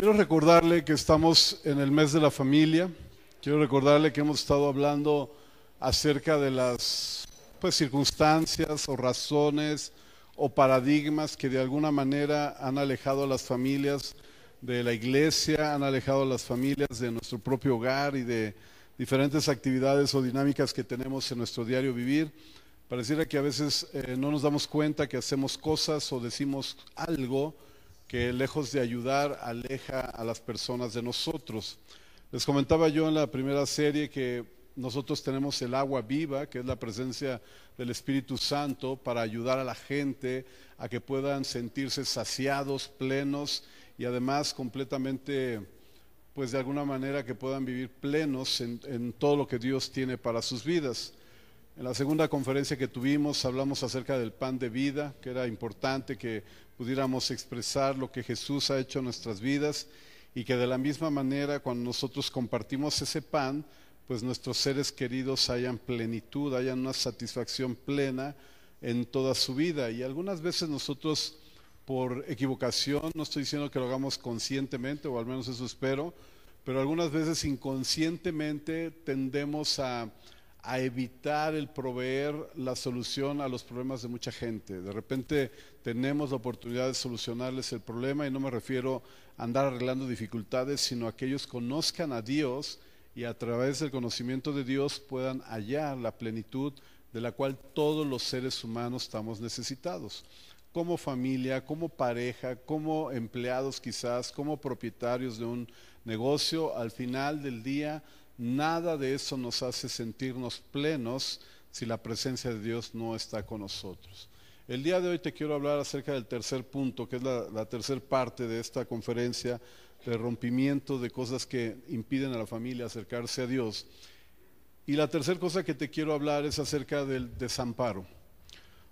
Quiero recordarle que estamos en el mes de la familia. Quiero recordarle que hemos estado hablando acerca de las pues, circunstancias o razones o paradigmas que de alguna manera han alejado a las familias de la iglesia, han alejado a las familias de nuestro propio hogar y de diferentes actividades o dinámicas que tenemos en nuestro diario vivir. Pareciera que a veces eh, no nos damos cuenta que hacemos cosas o decimos algo que lejos de ayudar aleja a las personas de nosotros. Les comentaba yo en la primera serie que nosotros tenemos el agua viva, que es la presencia del Espíritu Santo, para ayudar a la gente a que puedan sentirse saciados, plenos y además completamente, pues de alguna manera que puedan vivir plenos en, todo lo que Dios tiene para sus vidas. En la segunda conferencia que tuvimos hablamos acerca del pan de vida, que era importante que pudiéramos expresar lo que Jesús ha hecho en nuestras vidas y que de la misma manera cuando nosotros compartimos ese pan, pues nuestros seres queridos hayan plenitud, hayan una satisfacción plena en toda su vida. Y algunas veces nosotros por equivocación, no estoy diciendo que lo hagamos conscientemente, o al menos eso espero, pero algunas veces inconscientemente tendemos a a evitar el proveer la solución a los problemas de mucha gente. De repente tenemos la oportunidad de solucionarles el problema y no me refiero a andar arreglando dificultades, sino a que ellos conozcan a Dios y a través del conocimiento de Dios puedan hallar la plenitud de la cual todos los seres humanos estamos necesitados. Como familia, como pareja, como empleados quizás, como propietarios de un negocio, al final del día Nada de eso nos hace sentirnos plenos si la presencia de Dios no está con nosotros. El día de hoy te quiero hablar acerca del tercer punto, que es la, tercera parte de esta conferencia, de rompimiento de cosas que impiden a la familia acercarse a Dios. Y la tercera cosa que te quiero hablar es acerca del desamparo.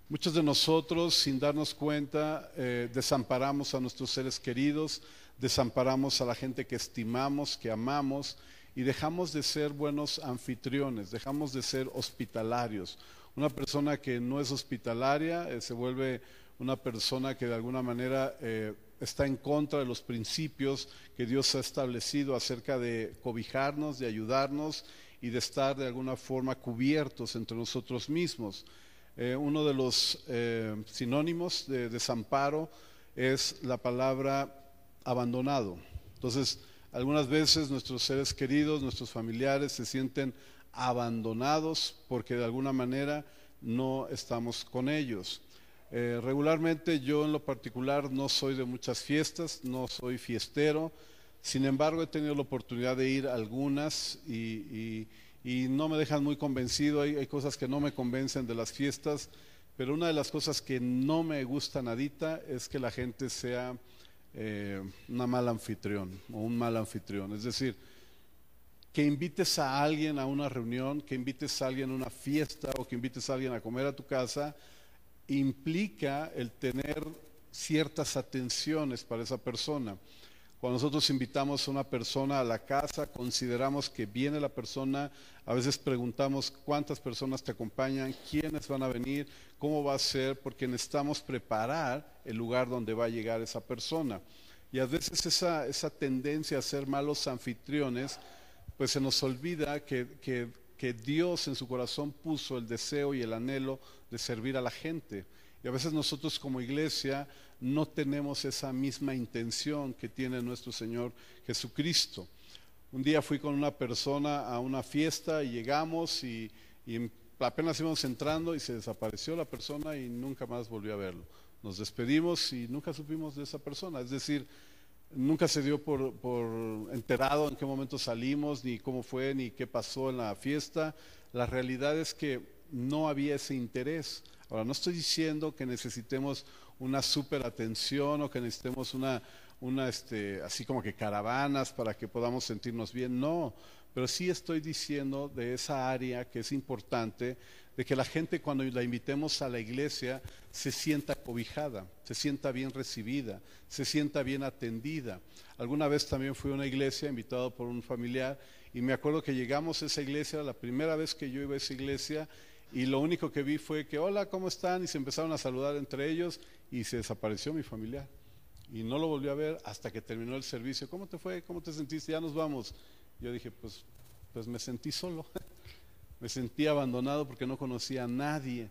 Muchos de nosotros, sin darnos cuenta, eh, desamparamos a nuestros seres queridos, desamparamos a la gente que estimamos, que amamos, y dejamos de ser buenos anfitriones, dejamos de ser hospitalarios. Una persona que no es hospitalaria eh, se vuelve una persona que de alguna manera eh, está en contra de los principios que Dios ha establecido acerca de cobijarnos, de ayudarnos y de estar de alguna forma cubiertos entre nosotros mismos. Eh, uno de los sinónimos de desamparo es la palabra abandonado. Entonces, algunas veces nuestros seres queridos, nuestros familiares se sienten abandonados porque de alguna manera no estamos con ellos. Eh, regularmente yo en lo particular no soy de muchas fiestas, no soy fiestero, sin embargo he tenido la oportunidad de ir a algunas y, no me dejan muy convencido, hay, hay, cosas que no me convencen de las fiestas, pero una de las cosas que no me gusta nadita es que la gente sea eh, una mala anfitrión o un mal anfitrión. Es decir, que invites a alguien a una reunión, que invites a alguien a una fiesta o que invites a alguien a comer a tu casa, implica el tener ciertas atenciones para esa persona. Cuando nosotros invitamos a una persona a la casa, consideramos que viene la persona, a veces preguntamos cuántas personas te acompañan, quiénes van a venir, cómo va a ser, porque necesitamos preparar el lugar donde va a llegar esa persona. Y a veces esa, esa tendencia a ser malos anfitriones, pues se nos olvida que, que, que Dios en su corazón puso el deseo y el anhelo de servir a la gente. Y a veces nosotros como iglesia no tenemos esa misma intención que tiene nuestro Señor Jesucristo. Un día fui con una persona a una fiesta y llegamos y, apenas íbamos entrando y se desapareció la persona y nunca más volvió a verlo. Nos despedimos y nunca supimos de esa persona. Es decir, nunca se dio por, por, enterado en qué momento salimos, ni cómo fue, ni qué pasó en la fiesta. La realidad es que no había ese interés. Ahora, no estoy diciendo que necesitemos una super atención o que necesitemos una, una este, así como que caravanas para que podamos sentirnos bien. No, pero sí estoy diciendo de esa área que es importante, de que la gente cuando la invitemos a la iglesia se sienta cobijada, se sienta bien recibida, se sienta bien atendida. Alguna vez también fui a una iglesia invitado por un familiar y me acuerdo que llegamos a esa iglesia, la primera vez que yo iba a esa iglesia, y lo único que vi fue que, hola, ¿cómo están? Y se empezaron a saludar entre ellos y se desapareció mi familiar. Y no lo volví a ver hasta que terminó el servicio. ¿Cómo te fue? ¿Cómo te sentiste? Ya nos vamos. Yo dije, pues, pues me sentí solo. me sentí abandonado porque no conocía a nadie.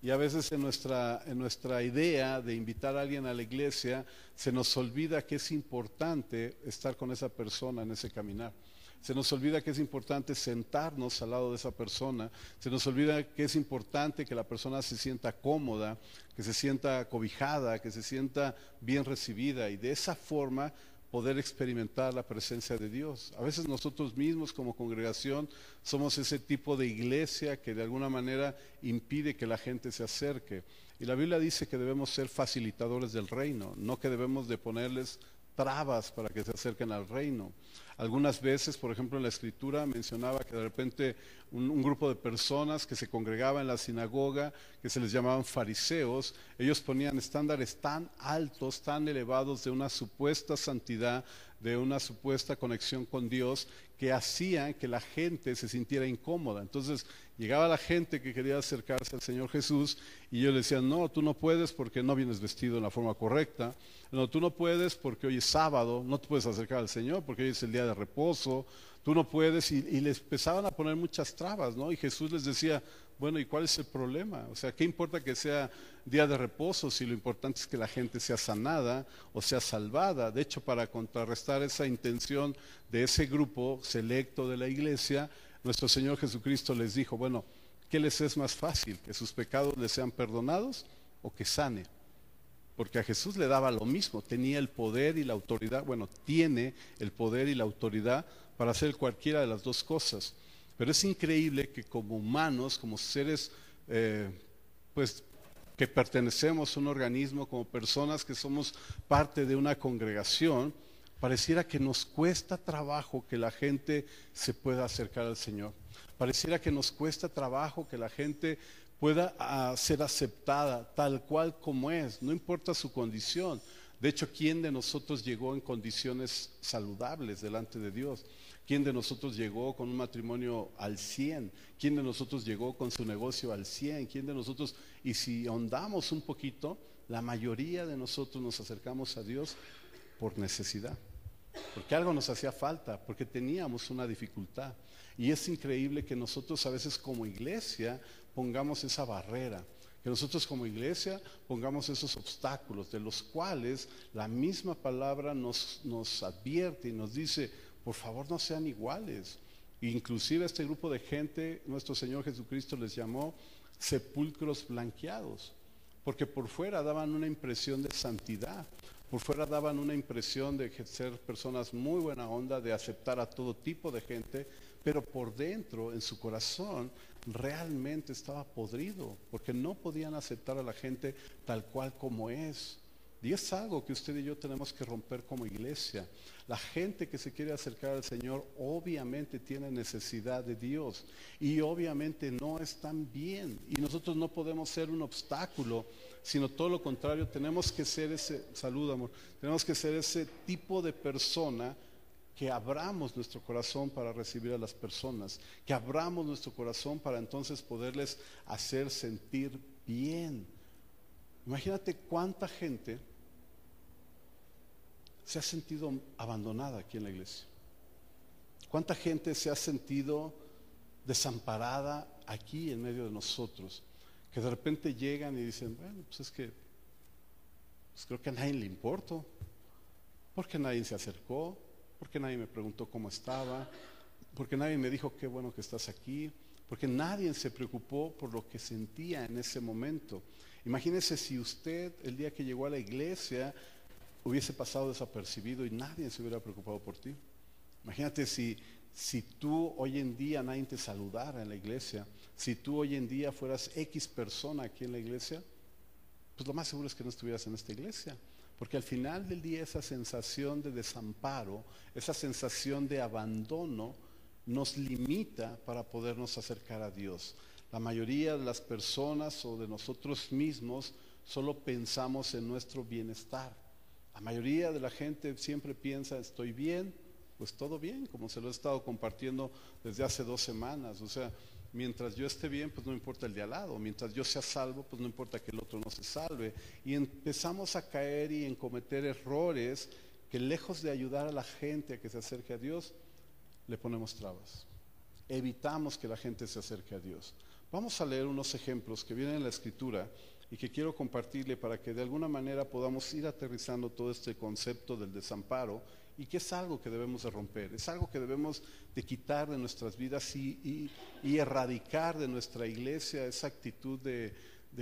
Y a veces en nuestra, en nuestra idea de invitar a alguien a la iglesia se nos olvida que es importante estar con esa persona en ese caminar. Se nos olvida que es importante sentarnos al lado de esa persona. Se nos olvida que es importante que la persona se sienta cómoda, que se sienta cobijada, que se sienta bien recibida. Y de esa forma poder experimentar la presencia de Dios. A veces nosotros mismos como congregación somos ese tipo de iglesia que de alguna manera impide que la gente se acerque. Y la Biblia dice que debemos ser facilitadores del reino, no que debemos de ponerles trabas para que se acerquen al reino. Algunas veces, por ejemplo, en la escritura mencionaba que de repente un, grupo de personas que se congregaba en la sinagoga, que se les llamaban fariseos, ellos ponían estándares tan altos, tan elevados de una supuesta santidad, de una supuesta conexión con Dios, que hacían que la gente se sintiera incómoda. Entonces llegaba la gente que quería acercarse al Señor Jesús y yo le decía, no, tú no puedes porque no vienes vestido en la forma correcta, no, tú no puedes porque hoy es sábado, no te puedes acercar al Señor porque hoy es el día de reposo, tú no puedes, y, les empezaban a poner muchas trabas, ¿no? Y Jesús les decía, bueno, ¿y cuál es el problema? O sea, ¿qué importa que sea día de reposo si lo importante es que la gente sea sanada o sea salvada? De hecho, para contrarrestar esa intención de ese grupo selecto de la iglesia, nuestro Señor Jesucristo les dijo, bueno, ¿qué les es más fácil? ¿Que sus pecados les sean perdonados o que sane? porque a Jesús le daba lo mismo, tenía el poder y la autoridad, bueno, tiene el poder y la autoridad para hacer cualquiera de las dos cosas. Pero es increíble que como humanos, como seres, eh, pues que pertenecemos a un organismo, como personas que somos parte de una congregación, pareciera que nos cuesta trabajo que la gente se pueda acercar al Señor. Pareciera que nos cuesta trabajo que la gente pueda ah, ser aceptada tal cual como es, no importa su condición. De hecho, ¿quién de nosotros llegó en condiciones saludables delante de Dios? ¿Quién de nosotros llegó con un matrimonio al 100? ¿Quién de nosotros llegó con su negocio al 100? ¿Quién de nosotros, y si ahondamos un poquito, la mayoría de nosotros nos acercamos a Dios por necesidad? Porque algo nos hacía falta, porque teníamos una dificultad. Y es increíble que nosotros a veces como iglesia pongamos esa barrera, que nosotros como iglesia pongamos esos obstáculos de los cuales la misma palabra nos, nos advierte y nos dice, por favor no sean iguales. Inclusive este grupo de gente, nuestro Señor Jesucristo les llamó sepulcros blanqueados, porque por fuera daban una impresión de santidad, por fuera daban una impresión de ser personas muy buena onda, de aceptar a todo tipo de gente, pero por dentro, en su corazón, realmente estaba podrido, porque no podían aceptar a la gente tal cual como es. Y es algo que usted y yo tenemos que romper como iglesia. La gente que se quiere acercar al Señor obviamente tiene necesidad de Dios y obviamente no están bien. Y nosotros no podemos ser un obstáculo, sino todo lo contrario, tenemos que ser ese, salud amor, tenemos que ser ese tipo de persona que abramos nuestro corazón para recibir a las personas, que abramos nuestro corazón para entonces poderles hacer sentir bien. Imagínate cuánta gente se ha sentido abandonada aquí en la iglesia. Cuánta gente se ha sentido desamparada aquí en medio de nosotros, que de repente llegan y dicen, bueno, pues es que pues creo que a nadie le importó, porque nadie se acercó, porque nadie me preguntó cómo estaba, porque nadie me dijo qué bueno que estás aquí, porque nadie se preocupó por lo que sentía en ese momento. Imagínese si usted el día que llegó a la iglesia hubiese pasado desapercibido y nadie se hubiera preocupado por ti. Imagínate si, si tú hoy en día nadie te saludara en la iglesia, si tú hoy en día fueras X persona aquí en la iglesia, pues lo más seguro es que no estuvieras en esta iglesia. Porque al final del día esa sensación de desamparo, esa sensación de abandono, nos limita para podernos acercar a Dios. La mayoría de las personas o de nosotros mismos solo pensamos en nuestro bienestar. La mayoría de la gente siempre piensa, estoy bien, pues todo bien, como se lo he estado compartiendo desde hace dos semanas. O sea, mientras yo esté bien, pues no importa el de al lado, mientras yo sea salvo, pues no importa que el otro no se salve. Y empezamos a caer y en cometer errores que lejos de ayudar a la gente a que se acerque a Dios, le ponemos trabas. Evitamos que la gente se acerque a Dios. Vamos a leer unos ejemplos que vienen en la escritura y que quiero compartirle para que de alguna manera podamos ir aterrizando todo este concepto del desamparo y que es algo que debemos de romper, es algo que debemos de quitar de nuestras vidas y, erradicar de nuestra iglesia esa actitud de,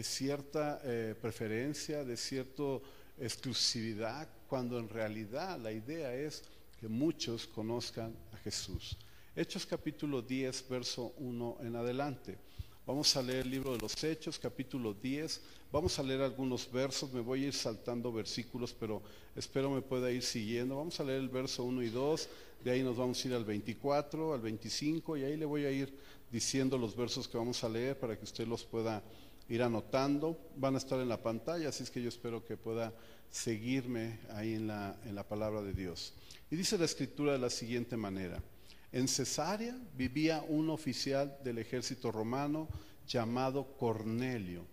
cierta eh, preferencia, de cierta exclusividad, cuando en realidad la idea es que muchos conozcan a Jesús. Hechos capítulo 10, verso 1 en adelante. Vamos a leer el libro de los Hechos, capítulo 10. Vamos a leer algunos versos. Me voy a ir saltando versículos, pero espero me pueda ir siguiendo. Vamos a leer el verso 1 y 2. De ahí nos vamos a ir al 24, al 25, y ahí le voy a ir diciendo los versos que vamos a leer para que usted los pueda ir anotando. Van a estar en la pantalla, así es que yo espero que pueda seguirme ahí en la, en la palabra de Dios. Y dice la escritura de la siguiente manera. En Cesarea vivía un oficial del ejército romano llamado Cornelio,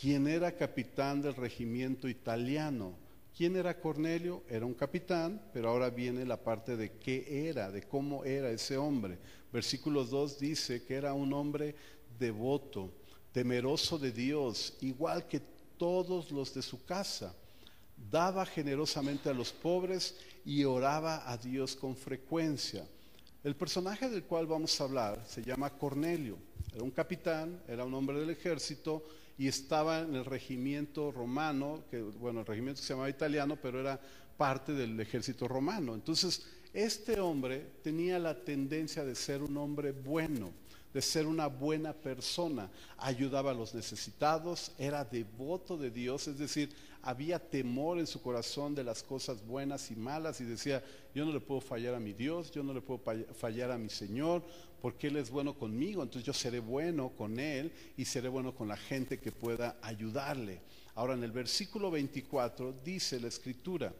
quien era capitán del regimiento italiano. ¿Quién era Cornelio? Era un capitán, pero ahora viene la parte de qué era, de cómo era ese hombre. Versículo 2 dice que era un hombre devoto, temeroso de Dios, igual que todos los de su casa. Daba generosamente a los pobres y oraba a Dios con frecuencia. El personaje del cual vamos a hablar se llama Cornelio. Era un capitán, era un hombre del ejército y estaba en el regimiento romano, que bueno, el regimiento se llamaba italiano, pero era parte del ejército romano. Entonces, este hombre tenía la tendencia de ser un hombre bueno de ser una buena persona, ayudaba a los necesitados, era devoto de Dios, es decir, había temor en su corazón de las cosas buenas y malas y decía, yo no le puedo fallar a mi Dios, yo no le puedo fallar a mi Señor, porque Él es bueno conmigo, entonces yo seré bueno con Él y seré bueno con la gente que pueda ayudarle. Ahora en el versículo 24 dice la escritura,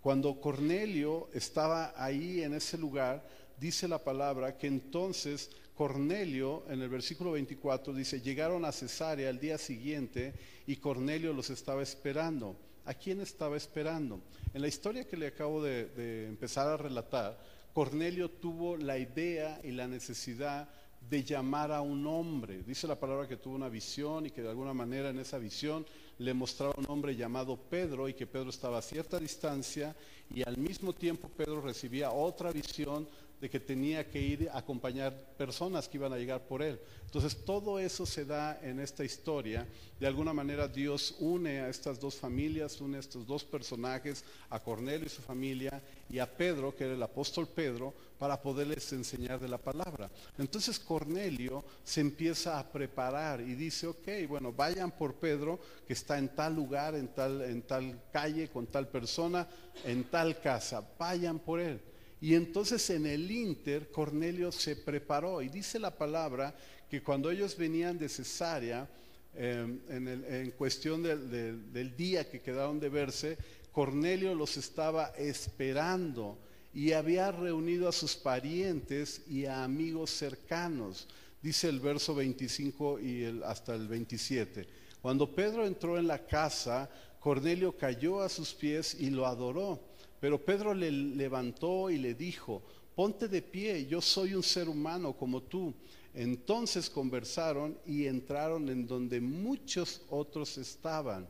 cuando Cornelio estaba ahí en ese lugar, dice la palabra que entonces Cornelio, en el versículo 24, dice, llegaron a Cesarea el día siguiente y Cornelio los estaba esperando. ¿A quién estaba esperando? En la historia que le acabo de, de empezar a relatar, Cornelio tuvo la idea y la necesidad de llamar a un hombre. Dice la palabra que tuvo una visión y que de alguna manera en esa visión le mostraba un hombre llamado Pedro y que Pedro estaba a cierta distancia y al mismo tiempo Pedro recibía otra visión de que tenía que ir a acompañar personas que iban a llegar por él. Entonces todo eso se da en esta historia. De alguna manera Dios une a estas dos familias, une a estos dos personajes, a Cornelio y su familia, y a Pedro, que era el apóstol Pedro, para poderles enseñar de la palabra. Entonces Cornelio se empieza a preparar y dice, ok, bueno, vayan por Pedro, que está en tal lugar, en tal, en tal calle, con tal persona, en tal casa, vayan por él. Y entonces en el Inter Cornelio se preparó y dice la palabra que cuando ellos venían de Cesarea, em, en, cuestión del día que quedaron de verse, Cornelio los estaba esperando y había reunido a sus parientes y a amigos cercanos. Dice el verso 25 y hasta el 27. Cuando Pedro entró en la casa, Cornelio cayó a sus pies y lo adoró. Pero Pedro le levantó y le dijo, ponte de pie, yo soy un ser humano como tú. Entonces conversaron y entraron en donde muchos otros estaban.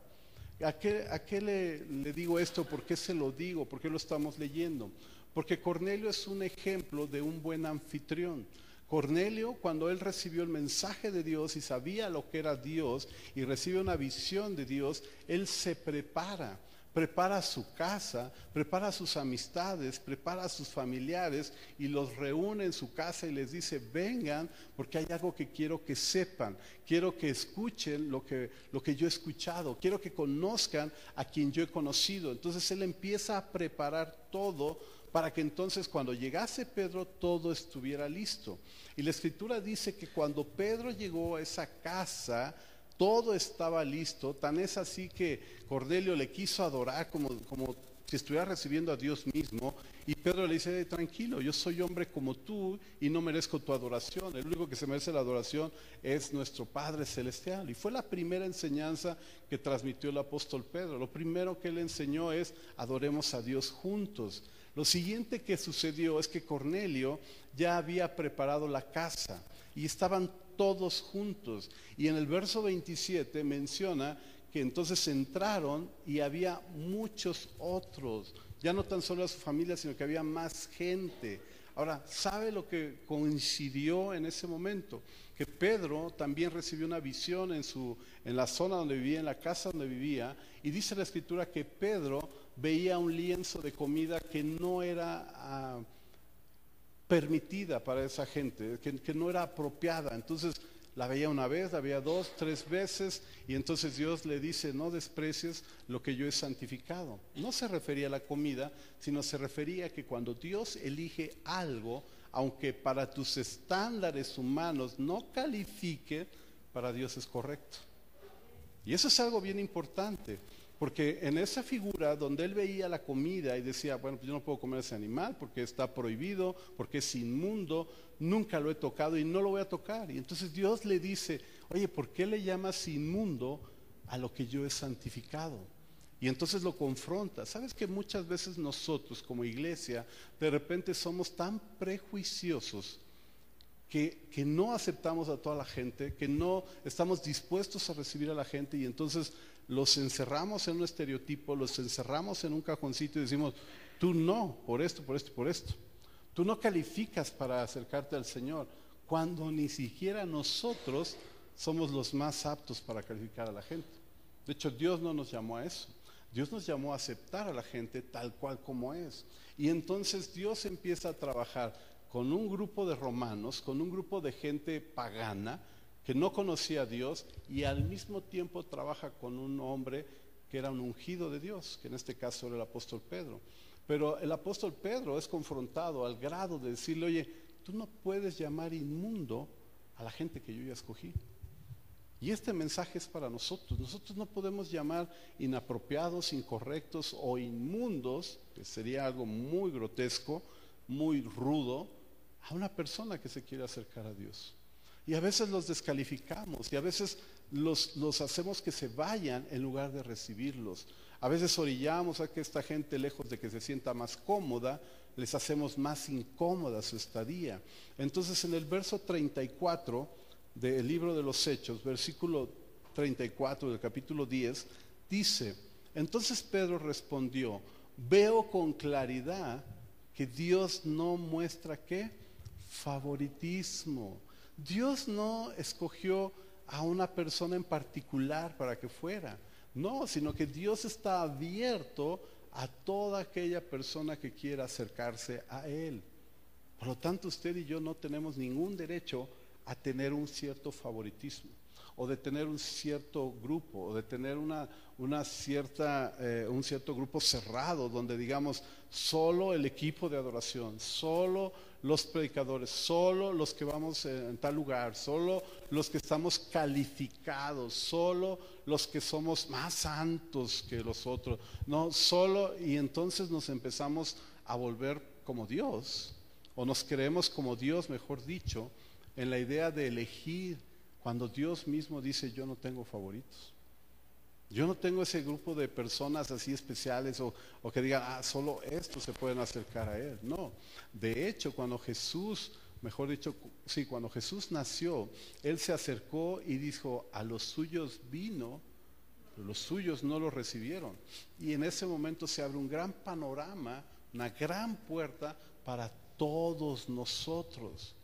¿A qué, le, le, digo esto? ¿Por qué se lo digo? ¿Por qué lo estamos leyendo? Porque Cornelio es un ejemplo de un buen anfitrión. Cornelio, cuando él recibió el mensaje de Dios y sabía lo que era Dios y recibe una visión de Dios, él se prepara prepara su casa, prepara sus amistades, prepara a sus familiares y los reúne en su casa y les dice, vengan porque hay algo que quiero que sepan, quiero que escuchen lo que, lo que yo he escuchado, quiero que conozcan a quien yo he conocido. Entonces él empieza a preparar todo para que entonces cuando llegase Pedro todo estuviera listo. Y la escritura dice que cuando Pedro llegó a esa casa, todo estaba listo, tan es así que Cornelio le quiso adorar como, como si estuviera recibiendo a Dios mismo. Y Pedro le dice, tranquilo, yo soy hombre como tú y no merezco tu adoración. El único que se merece la adoración es nuestro Padre Celestial. Y fue la primera enseñanza que transmitió el apóstol Pedro. Lo primero que él enseñó es, adoremos a Dios juntos. Lo siguiente que sucedió es que Cornelio ya había preparado la casa y estaban todos juntos. Y en el verso 27 menciona que entonces entraron y había muchos otros, ya no tan solo a su familia, sino que había más gente. Ahora, ¿sabe lo que coincidió en ese momento? Que Pedro también recibió una visión en, su, en la zona donde vivía, en la casa donde vivía, y dice la escritura que Pedro veía un lienzo de comida que no era ah, permitida para esa gente, que, no era apropiada. Entonces, la veía una vez, la veía dos, tres veces, y entonces Dios le dice, no desprecies lo que yo he santificado. No se refería a la comida, sino se refería a que cuando Dios elige algo, aunque para tus estándares humanos no califique, para Dios es correcto. Y eso es algo bien importante. Porque en esa figura donde él veía la comida y decía, bueno, pues yo no puedo comer ese animal porque está prohibido, porque es inmundo, nunca lo he tocado y no lo voy a tocar. Y entonces Dios le dice, oye, ¿por qué le llamas inmundo a lo que yo he santificado? Y entonces lo confronta. ¿Sabes que muchas veces nosotros como iglesia de repente somos tan prejuiciosos que, que, no aceptamos a toda la gente, que no estamos dispuestos a recibir a la gente y entonces los encerramos en un estereotipo, los encerramos en un cajoncito y decimos, tú no, por esto, por esto, por esto. Tú no calificas para acercarte al Señor, cuando ni siquiera nosotros somos los más aptos para calificar a la gente. De hecho, Dios no nos llamó a eso. Dios nos llamó a aceptar a la gente tal cual como es. Y entonces Dios empieza a trabajar con un grupo de romanos, con un grupo de gente pagana, que no conocía a Dios y al mismo tiempo trabaja con un hombre que era un ungido de Dios, que en este caso era el apóstol Pedro. Pero el apóstol Pedro es confrontado al grado de decirle, oye, tú no puedes llamar inmundo a la gente que yo ya escogí. Y este mensaje es para nosotros. Nosotros no podemos llamar inapropiados, incorrectos o inmundos, que sería algo muy grotesco, muy rudo, a una persona que se quiere acercar a Dios. Y a veces los descalificamos y a veces los, hacemos que se vayan en lugar de recibirlos. A veces orillamos a que esta gente, lejos de que se sienta más cómoda, les hacemos más incómoda su estadía. Entonces en el verso 34 del libro de los Hechos, versículo 34 del capítulo 10, dice, entonces Pedro respondió, veo con claridad que Dios no muestra qué? Favoritismo Dios no escogió a una persona en particular para que fuera, no, sino que Dios está abierto a toda aquella persona que quiera acercarse a Él. Por lo tanto, usted y yo no tenemos ningún derecho a tener un cierto favoritismo o de tener un cierto grupo, o de tener una, cierta, eh, un cierto grupo cerrado, donde digamos, solo el equipo de adoración, solo los predicadores, solo los que vamos en tal lugar, solo los que estamos calificados, solo los que somos más santos que los otros, no, solo, y entonces nos empezamos a volver como Dios, o nos creemos como Dios, mejor dicho, en la idea de elegir cuando Dios mismo dice, yo no tengo favoritos. Yo no tengo ese grupo de personas así especiales o, que digan, ah, solo estos se pueden acercar a Él. No. De hecho, cuando Jesús, mejor dicho, sí, cuando Jesús nació, Él se acercó y dijo, a los suyos vino, pero los suyos no lo recibieron. Y en ese momento se abre un gran panorama, una gran puerta para todos nosotros.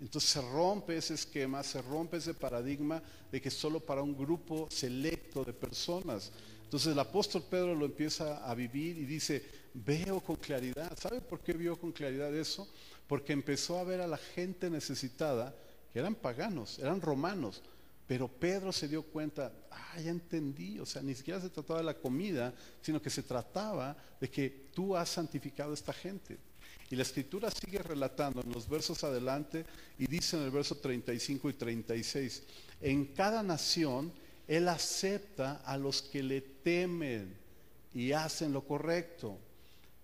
Entonces se rompe ese esquema, se rompe ese paradigma de que solo para un grupo selecto de personas. Entonces el apóstol Pedro lo empieza a vivir y dice, veo con claridad. ¿Sabe por qué vio con claridad eso? Porque empezó a ver a la gente necesitada, que eran paganos, eran romanos. Pero Pedro se dio cuenta, ah, ya entendí, o sea, ni siquiera se trataba de la comida, sino que se trataba de que tú has santificado a esta gente. Y la escritura sigue relatando en los versos adelante y dice en el verso 35 y 36, en cada nación Él acepta a los que le temen y hacen lo correcto.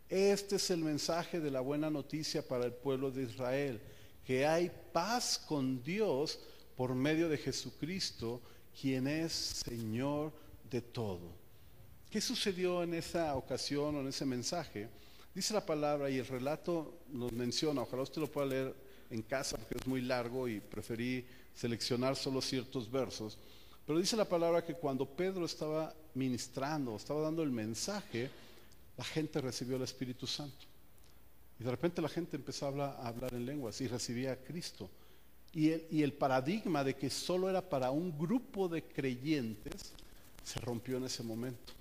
Este es el mensaje de la buena noticia para el pueblo de Israel, que hay paz con Dios por medio de Jesucristo, quien es Señor de todo. ¿Qué sucedió en esa ocasión o en ese mensaje? Dice la palabra y el relato nos menciona, ojalá usted lo pueda leer en casa porque es muy largo y preferí seleccionar solo ciertos versos, pero dice la palabra que cuando Pedro estaba ministrando, estaba dando el mensaje, la gente recibió el Espíritu Santo. Y de repente la gente empezó a hablar, a hablar en lenguas y recibía a Cristo. Y el, y el paradigma de que solo era para un grupo de creyentes se rompió en ese momento.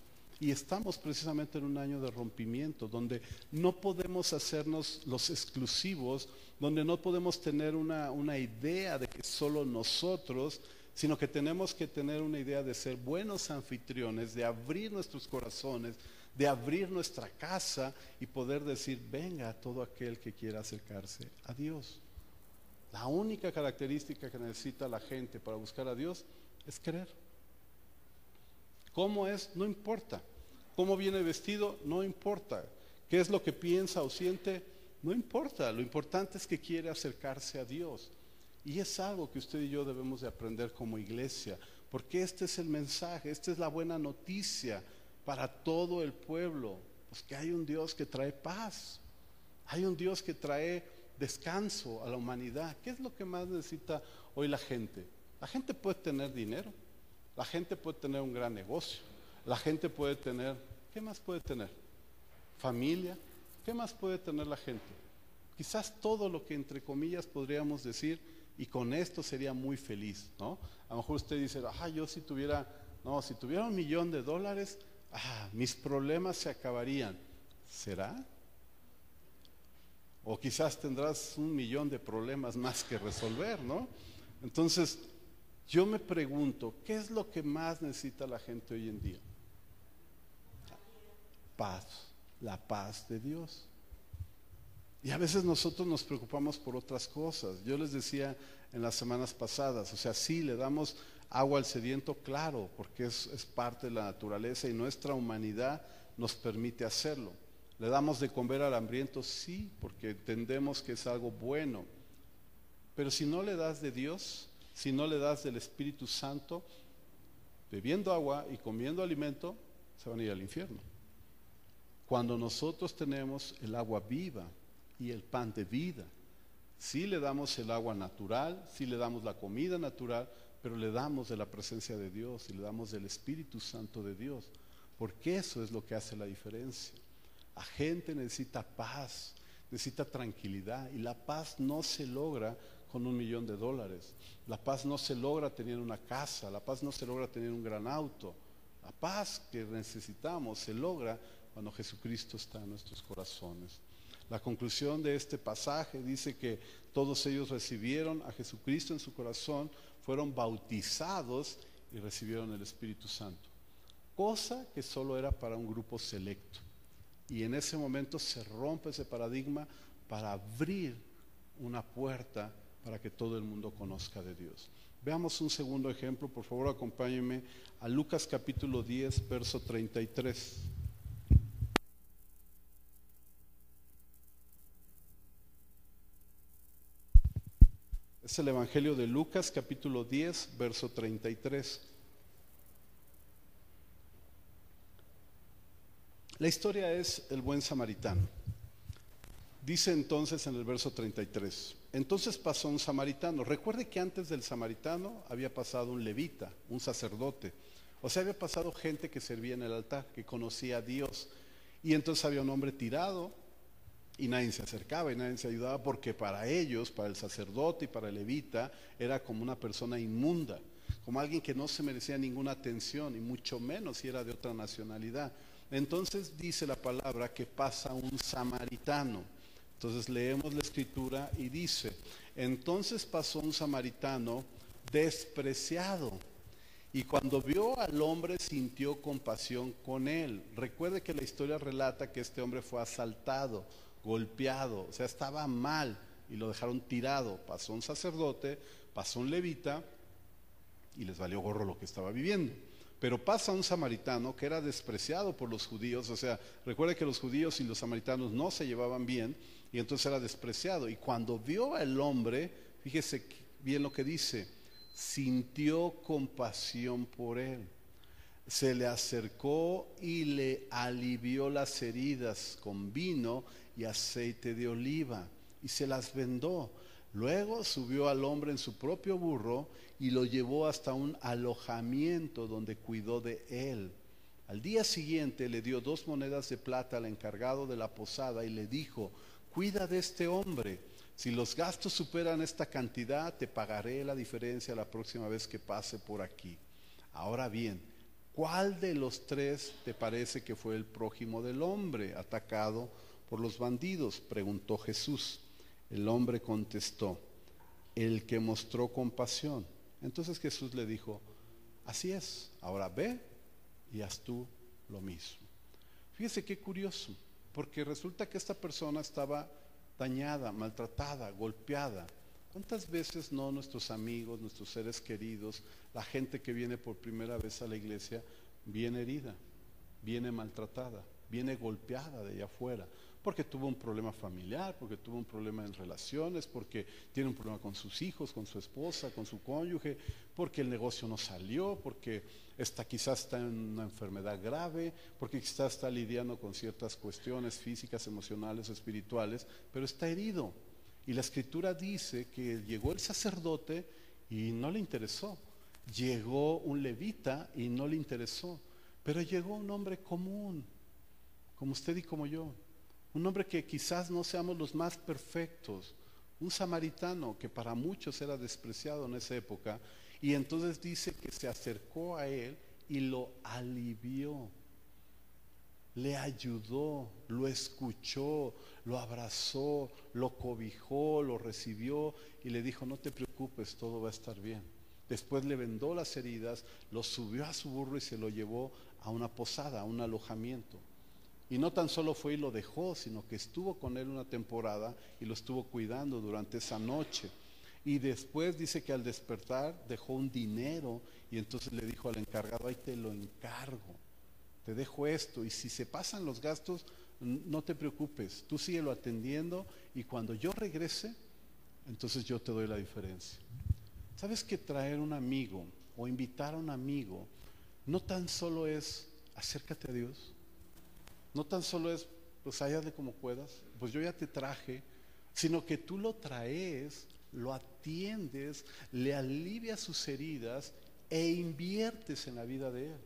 Y estamos precisamente en un año de rompimiento, donde no podemos hacernos los exclusivos, donde no podemos tener una, idea de que solo nosotros, sino que tenemos que tener una idea de ser buenos anfitriones, de abrir nuestros corazones, de abrir nuestra casa y poder decir, venga a todo aquel que quiera acercarse a Dios. La única característica que necesita la gente para buscar a Dios es querer. ¿Cómo es? No importa. ¿Cómo viene vestido? No importa. ¿Qué es lo que piensa o siente? No importa. Lo importante es que quiere acercarse a Dios. Y es algo que usted y yo debemos de aprender como iglesia, porque este es el mensaje, esta es la buena noticia para todo el pueblo, pues que hay un Dios que trae paz, hay un Dios que trae descanso a la humanidad. ¿Qué es lo que más necesita hoy la gente? La gente puede tener dinero, la gente puede tener un gran negocio, la gente puede tener, ¿qué más puede tener? Familia, ¿qué más puede tener la gente? Quizás todo lo que entre comillas podríamos decir y con esto sería muy feliz, ¿no? A lo mejor usted dice, ah, yo si tuviera, no, si tuviera un millón de dólares, ah, mis problemas se acabarían. ¿Será? O quizás tendrás un millón de problemas más que resolver, ¿no? Entonces, yo me pregunto, ¿qué es lo que más necesita la gente hoy en día? Paz, la paz de Dios. Y a veces nosotros nos preocupamos por otras cosas. Yo les decía en las semanas pasadas, o sea, sí, le damos agua al sediento, claro, porque es, es parte de la naturaleza y nuestra humanidad nos permite hacerlo. Le damos de comer al hambriento, sí, porque entendemos que es algo bueno. Pero si no le das de Dios, si no le das del Espíritu Santo, bebiendo agua y comiendo alimento, se van a ir al infierno. Cuando nosotros tenemos el agua viva y el pan de vida, sí le damos el agua natural, sí le damos la comida natural, pero le damos de la presencia de Dios y le damos del Espíritu Santo de Dios, porque eso es lo que hace la diferencia. La gente necesita paz, necesita tranquilidad y la paz no se logra con un millón de dólares. La paz no se logra tener una casa, la paz no se logra tener un gran auto. La paz que necesitamos se logra cuando Jesucristo está en nuestros corazones. La conclusión de este pasaje dice que todos ellos recibieron a Jesucristo en su corazón, fueron bautizados y recibieron el Espíritu Santo. Cosa que solo era para un grupo selecto. Y en ese momento se rompe ese paradigma para abrir una puerta para que todo el mundo conozca de Dios. Veamos un segundo ejemplo, por favor acompáñenme a Lucas capítulo 10, verso 33. Es el Evangelio de Lucas capítulo 10, verso 33. La historia es el buen samaritano. Dice entonces en el verso 33, entonces pasó un samaritano. Recuerde que antes del samaritano había pasado un levita, un sacerdote. O sea, había pasado gente que servía en el altar, que conocía a Dios. Y entonces había un hombre tirado y nadie se acercaba y nadie se ayudaba porque para ellos, para el sacerdote y para el levita, era como una persona inmunda, como alguien que no se merecía ninguna atención y mucho menos si era de otra nacionalidad. Entonces dice la palabra que pasa un samaritano. Entonces leemos la escritura y dice, entonces pasó un samaritano despreciado y cuando vio al hombre sintió compasión con él. Recuerde que la historia relata que este hombre fue asaltado, golpeado, o sea, estaba mal y lo dejaron tirado. Pasó un sacerdote, pasó un levita y les valió gorro lo que estaba viviendo. Pero pasa un samaritano que era despreciado por los judíos, o sea, recuerda que los judíos y los samaritanos no se llevaban bien y entonces era despreciado. Y cuando vio al hombre, fíjese bien lo que dice, sintió compasión por él. Se le acercó y le alivió las heridas con vino y aceite de oliva y se las vendó. Luego subió al hombre en su propio burro y lo llevó hasta un alojamiento donde cuidó de él. Al día siguiente le dio dos monedas de plata al encargado de la posada y le dijo, cuida de este hombre. Si los gastos superan esta cantidad, te pagaré la diferencia la próxima vez que pase por aquí. Ahora bien, ¿cuál de los tres te parece que fue el prójimo del hombre atacado por los bandidos? preguntó Jesús. El hombre contestó, el que mostró compasión. Entonces Jesús le dijo, así es, ahora ve y haz tú lo mismo. Fíjese qué curioso, porque resulta que esta persona estaba dañada, maltratada, golpeada. ¿Cuántas veces no nuestros amigos, nuestros seres queridos, la gente que viene por primera vez a la iglesia, viene herida, viene maltratada, viene golpeada de allá afuera? Porque tuvo un problema familiar, porque tuvo un problema en relaciones, porque tiene un problema con sus hijos, con su esposa, con su cónyuge, porque el negocio no salió, porque está, quizás está en una enfermedad grave, porque quizás está lidiando con ciertas cuestiones físicas, emocionales espirituales, pero está herido. Y la escritura dice que llegó el sacerdote y no le interesó. Llegó un levita y no le interesó. Pero llegó un hombre común, como usted y como yo, un hombre que quizás no seamos los más perfectos, un samaritano que para muchos era despreciado en esa época, y entonces dice que se acercó a él y lo alivió, le ayudó, lo escuchó, lo abrazó, lo cobijó, lo recibió y le dijo, no te preocupes, todo va a estar bien. Después le vendó las heridas, lo subió a su burro y se lo llevó a una posada, a un alojamiento. Y no tan solo fue y lo dejó, sino que estuvo con él una temporada y lo estuvo cuidando durante esa noche. Y después dice que al despertar dejó un dinero y entonces le dijo al encargado, ahí te lo encargo, te dejo esto y si se pasan los gastos, no te preocupes, tú síguelo atendiendo y cuando yo regrese, entonces yo te doy la diferencia. ¿Sabes que traer un amigo o invitar a un amigo no tan solo es acércate a Dios? No tan solo es, pues de como puedas, pues yo ya te traje, sino que tú lo traes, lo atiendes, le alivias sus heridas e inviertes en la vida de él.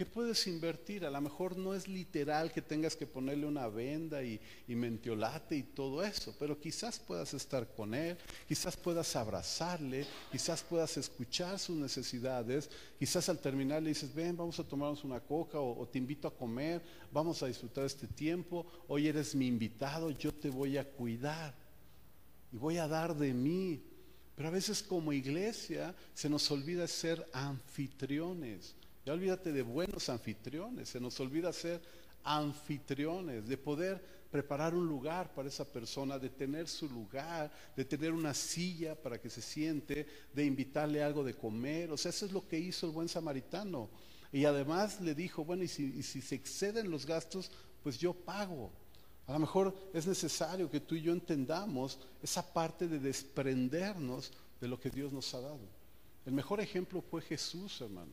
¿Qué puedes invertir? A lo mejor no es literal que tengas que ponerle una venda y, mentiolate y todo eso, pero quizás puedas estar con él, quizás puedas abrazarle, quizás puedas escuchar sus necesidades, quizás al terminar le dices, ven, vamos a tomarnos una coca o, o te invito a comer, vamos a disfrutar este tiempo, hoy eres mi invitado, yo te voy a cuidar y voy a dar de mí. Pero a veces como iglesia se nos olvida ser anfitriones. Ya olvídate de buenos anfitriones, se nos olvida ser anfitriones, de poder preparar un lugar para esa persona, de tener su lugar, de tener una silla para que se siente, de invitarle algo de comer. O sea, eso es lo que hizo el buen samaritano. Y además le dijo, bueno, y si, y si se exceden los gastos, pues yo pago. A lo mejor es necesario que tú y yo entendamos esa parte de desprendernos de lo que Dios nos ha dado. El mejor ejemplo fue Jesús, hermano.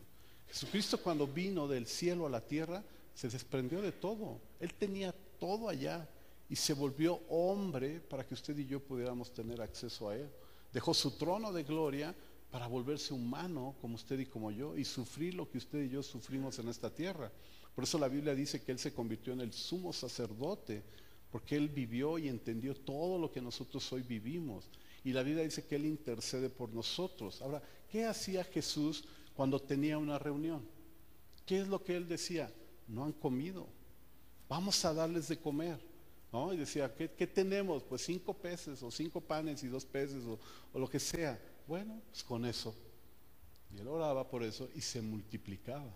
Jesucristo cuando vino del cielo a la tierra se desprendió de todo. Él tenía todo allá y se volvió hombre para que usted y yo pudiéramos tener acceso a Él. Dejó su trono de gloria para volverse humano como usted y como yo y sufrir lo que usted y yo sufrimos en esta tierra. Por eso la Biblia dice que Él se convirtió en el sumo sacerdote, porque Él vivió y entendió todo lo que nosotros hoy vivimos. Y la Biblia dice que Él intercede por nosotros. Ahora, ¿qué hacía Jesús cuando tenía una reunión. ¿Qué es lo que él decía? No han comido. Vamos a darles de comer. ¿no? Y decía, ¿qué, tenemos? Pues cinco peces o cinco panes y dos peces o, o lo que sea. Bueno, pues con eso. Y él oraba por eso y se multiplicaba.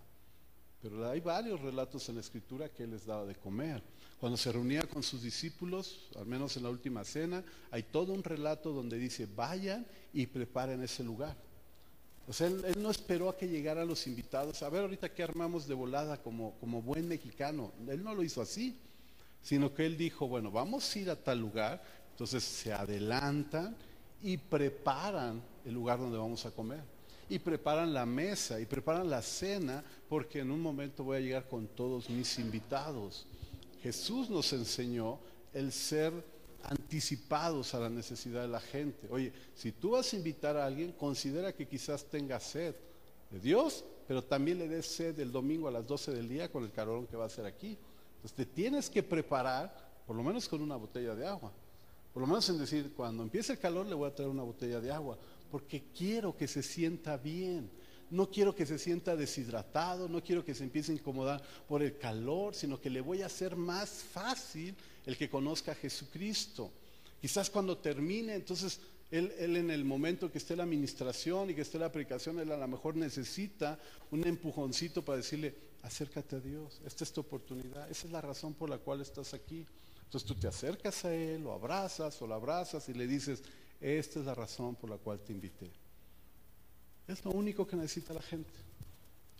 Pero hay varios relatos en la escritura que él les daba de comer. Cuando se reunía con sus discípulos, al menos en la última cena, hay todo un relato donde dice, vayan y preparen ese lugar. O sea, él, no esperó a que llegaran los invitados. A ver, ahorita qué armamos de volada como, como buen mexicano. Él no lo hizo así, sino que él dijo, bueno, vamos a ir a tal lugar. Entonces se adelantan y preparan el lugar donde vamos a comer. Y preparan la mesa y preparan la cena porque en un momento voy a llegar con todos mis invitados. Jesús nos enseñó el ser anticipados a la necesidad de la gente. Oye, si tú vas a invitar a alguien, considera que quizás tenga sed de Dios, pero también le des sed el domingo a las 12 del día con el calor que va a ser aquí. Entonces te tienes que preparar, por lo menos con una botella de agua. Por lo menos en decir, cuando empiece el calor le voy a traer una botella de agua, porque quiero que se sienta bien. No quiero que se sienta deshidratado, no quiero que se empiece a incomodar por el calor, sino que le voy a hacer más fácil el que conozca a Jesucristo. Quizás cuando termine, entonces él, en el momento que esté la administración y que esté la aplicación, él a lo mejor necesita un empujoncito para decirle, acércate a Dios, esta es tu oportunidad, esa es la razón por la cual estás aquí. Entonces tú te acercas a Él, lo abrazas o lo abrazas y le dices, esta es la razón por la cual te invité. Es lo único que necesita la gente.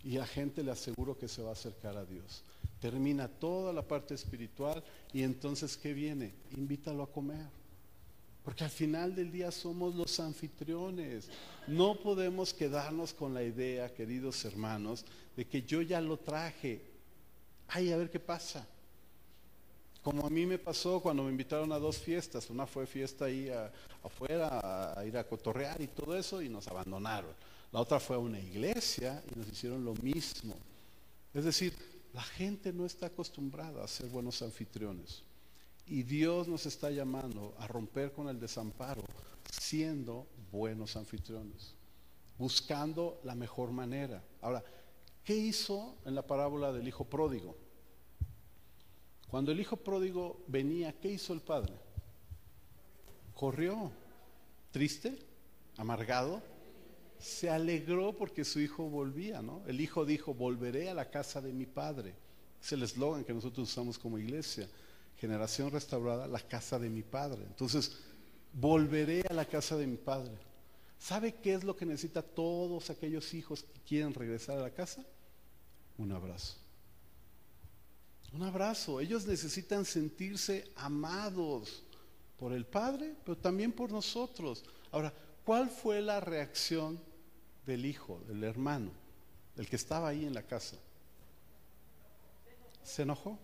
Y la gente le aseguro que se va a acercar a Dios. Termina toda la parte espiritual y entonces ¿qué viene? Invítalo a comer. Porque al final del día somos los anfitriones. No podemos quedarnos con la idea, queridos hermanos, de que yo ya lo traje. Ay, a ver qué pasa. Como a mí me pasó cuando me invitaron a dos fiestas. Una fue fiesta ahí afuera, a, ir a cotorrear y todo eso, y nos abandonaron. La otra fue a una iglesia y nos hicieron lo mismo. Es decir, la gente no está acostumbrada a ser buenos anfitriones. Y Dios nos está llamando a romper con el desamparo siendo buenos anfitriones, buscando la mejor manera. Ahora, ¿qué hizo en la parábola del hijo pródigo? Cuando el hijo pródigo venía, ¿qué hizo el padre? Corrió, triste, amargado, se alegró porque su hijo volvía, ¿no? El hijo dijo, volveré a la casa de mi padre. Es el eslogan que nosotros usamos como iglesia. Generación restaurada, la casa de mi padre. Entonces, volveré a la casa de mi padre. ¿Sabe qué es lo que necesita todos aquellos hijos que quieren regresar a la casa? Un abrazo. Un abrazo. Ellos necesitan sentirse amados por el Padre, pero también por nosotros. Ahora, ¿cuál fue la reacción del hijo, del hermano, del que estaba ahí en la casa? Se enojó.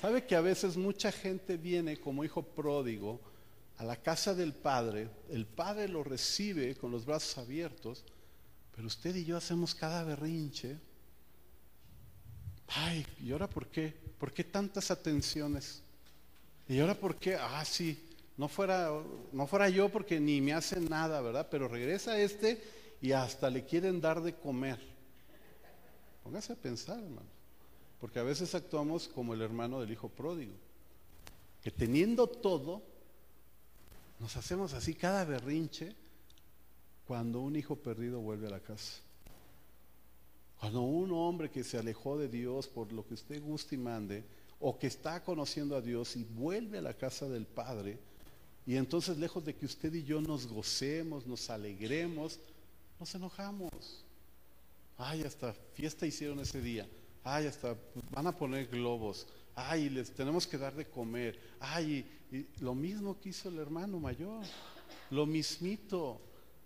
¿Sabe que a veces mucha gente viene como hijo pródigo a la casa del Padre, el Padre lo recibe con los brazos abiertos, pero usted y yo hacemos cada berrinche Ay, ¿y ahora por qué? ¿Por qué tantas atenciones? ¿Y ahora por qué? Ah, sí, no fuera, no fuera yo porque ni me hacen nada, ¿verdad? Pero regresa este y hasta le quieren dar de comer. Póngase a pensar, hermano. Porque a veces actuamos como el hermano del hijo pródigo, que teniendo todo, nos hacemos así cada berrinche cuando un hijo perdido vuelve a la casa. Cuando un hombre que se alejó de Dios por lo que usted guste y mande, o que está conociendo a Dios y vuelve a la casa del Padre, y entonces lejos de que usted y yo nos gocemos, nos alegremos, nos enojamos. Ay, hasta fiesta hicieron ese día. Ay, hasta van a poner globos. Ay, les tenemos que dar de comer. Ay, y lo mismo que hizo el hermano mayor. Lo mismito.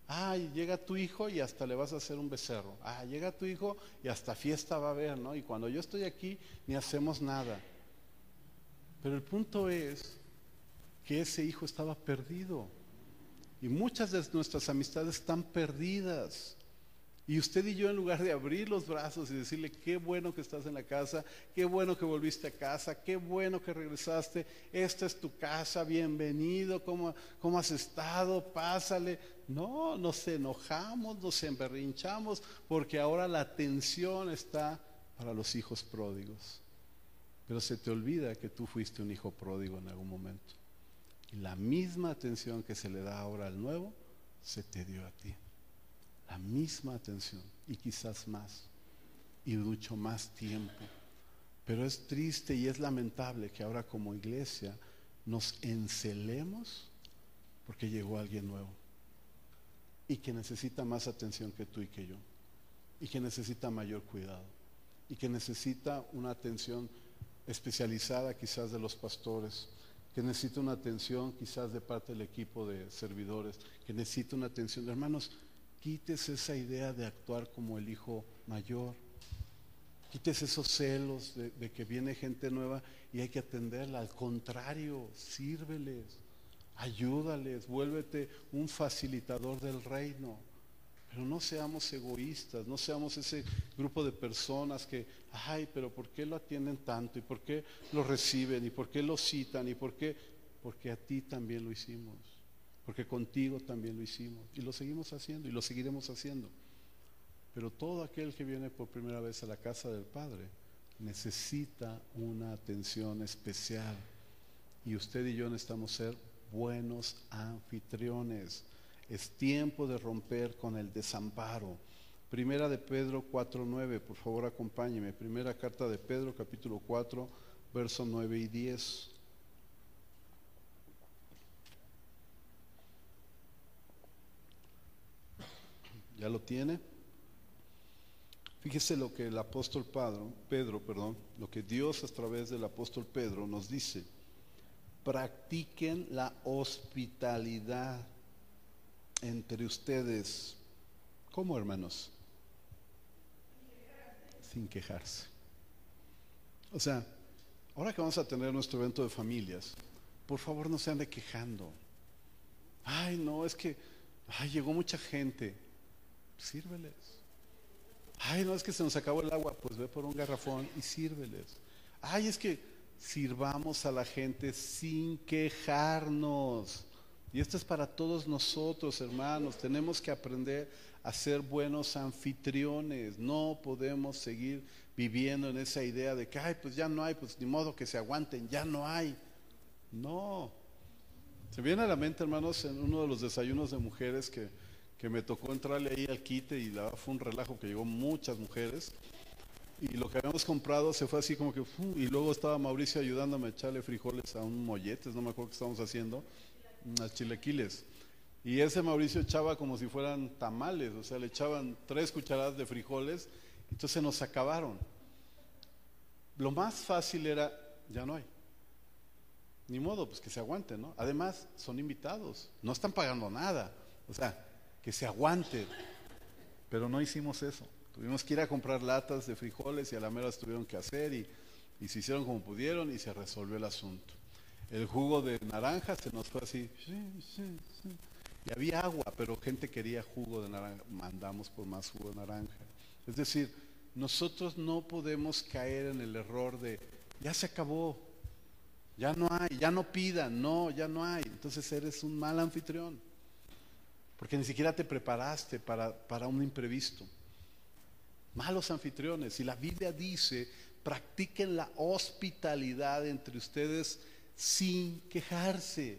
Ay, llega tu hijo y hasta le vas a hacer un becerro. Ah, llega tu hijo y hasta fiesta va a haber, ¿no? Y cuando yo estoy aquí ni hacemos nada. Pero el punto es que ese hijo estaba perdido. Y muchas de nuestras amistades están perdidas. Y usted y yo, en lugar de abrir los brazos y decirle, qué bueno que estás en la casa, qué bueno que volviste a casa, qué bueno que regresaste, esta es tu casa, bienvenido, ¿cómo, cómo has estado? Pásale. No, nos enojamos, nos emberrinchamos, porque ahora la atención está para los hijos pródigos. Pero se te olvida que tú fuiste un hijo pródigo en algún momento. La misma atención que se le da ahora al nuevo, se te dio a ti la misma atención y quizás más y mucho más tiempo. Pero es triste y es lamentable que ahora como iglesia nos encelemos porque llegó alguien nuevo. y que necesita más atención que tú y que yo, y que necesita mayor cuidado, y que necesita una atención especializada quizás de los pastores, que necesita una atención quizás de parte del equipo de servidores, que necesita una atención. Hermanos, quites esa idea de actuar como el hijo mayor. Quites esos celos de, que viene gente nueva y hay que atenderla. Al contrario, sírveles, ayúdales, vuélvete un facilitador del reino. Pero no seamos egoístas, no seamos ese grupo de personas que, ay, pero ¿por qué lo atienden tanto? ¿Y por qué lo reciben? ¿Y por qué lo citan? ¿Y por qué? Porque a ti también lo hicimos. Porque contigo también lo hicimos. Y lo seguimos haciendo y lo seguiremos haciendo. Pero todo aquel que viene por primera vez a la casa del Padre necesita una atención especial. Y usted y yo necesitamos ser buenos anfitriones. Es tiempo de romper con el desamparo. Primera de Pedro 4.9, por favor acompáñeme. Primera carta de Pedro, capítulo 4, versos 9 y 10. ¿Ya lo tiene? Fíjese lo que el apóstol Pedro, Pedro, perdón, lo que Dios a través del apóstol Pedro nos dice. Practiquen la hospitalidad entre ustedes. ¿Cómo, hermanos? Sin quejarse. O sea, ahora que vamos a tener nuestro evento de familias, por favor no se ande quejando. Ay, no, es que ay, llegó mucha gente. Sírveles. Ay, no, es que se nos acabó el agua. Pues ve por un garrafón y sírveles. Ay, es que sirvamos a la gente sin quejarnos. Y esto es para todos nosotros, hermanos. Tenemos que aprender a ser buenos anfitriones. No podemos seguir viviendo en esa idea de que, ay, pues ya no hay, pues ni modo que se aguanten, ya no hay. No. Se viene a la mente, hermanos, en uno de los desayunos de mujeres que, que me tocó entrarle ahí al quite y la, fue un relajo que llegó muchas mujeres. Y lo que habíamos comprado se fue así como que, y luego estaba Mauricio ayudándome a echarle frijoles a un molletes, no me acuerdo qué estábamos haciendo, unas chilequiles. Y ese Mauricio echaba como si fueran tamales, o sea, le echaban tres cucharadas de frijoles, entonces nos acabaron. Lo más fácil era, ya no hay. Ni modo, pues que se aguanten, ¿no? Además, son invitados, no están pagando nada. O sea, que se aguanten. Pero no hicimos eso. Tuvimos que ir a comprar latas de frijoles y a la mera las tuvieron que hacer y, y se hicieron como pudieron y se resolvió el asunto. El jugo de naranja se nos fue así. Y había agua, pero gente quería jugo de naranja. Mandamos por más jugo de naranja. Es decir, nosotros no podemos caer en el error de, ya se acabó, ya no hay, ya no pidan, no, ya no hay. Entonces eres un mal anfitrión. Porque ni siquiera te preparaste para, para un imprevisto. Malos anfitriones. Y la Biblia dice, practiquen la hospitalidad entre ustedes sin quejarse.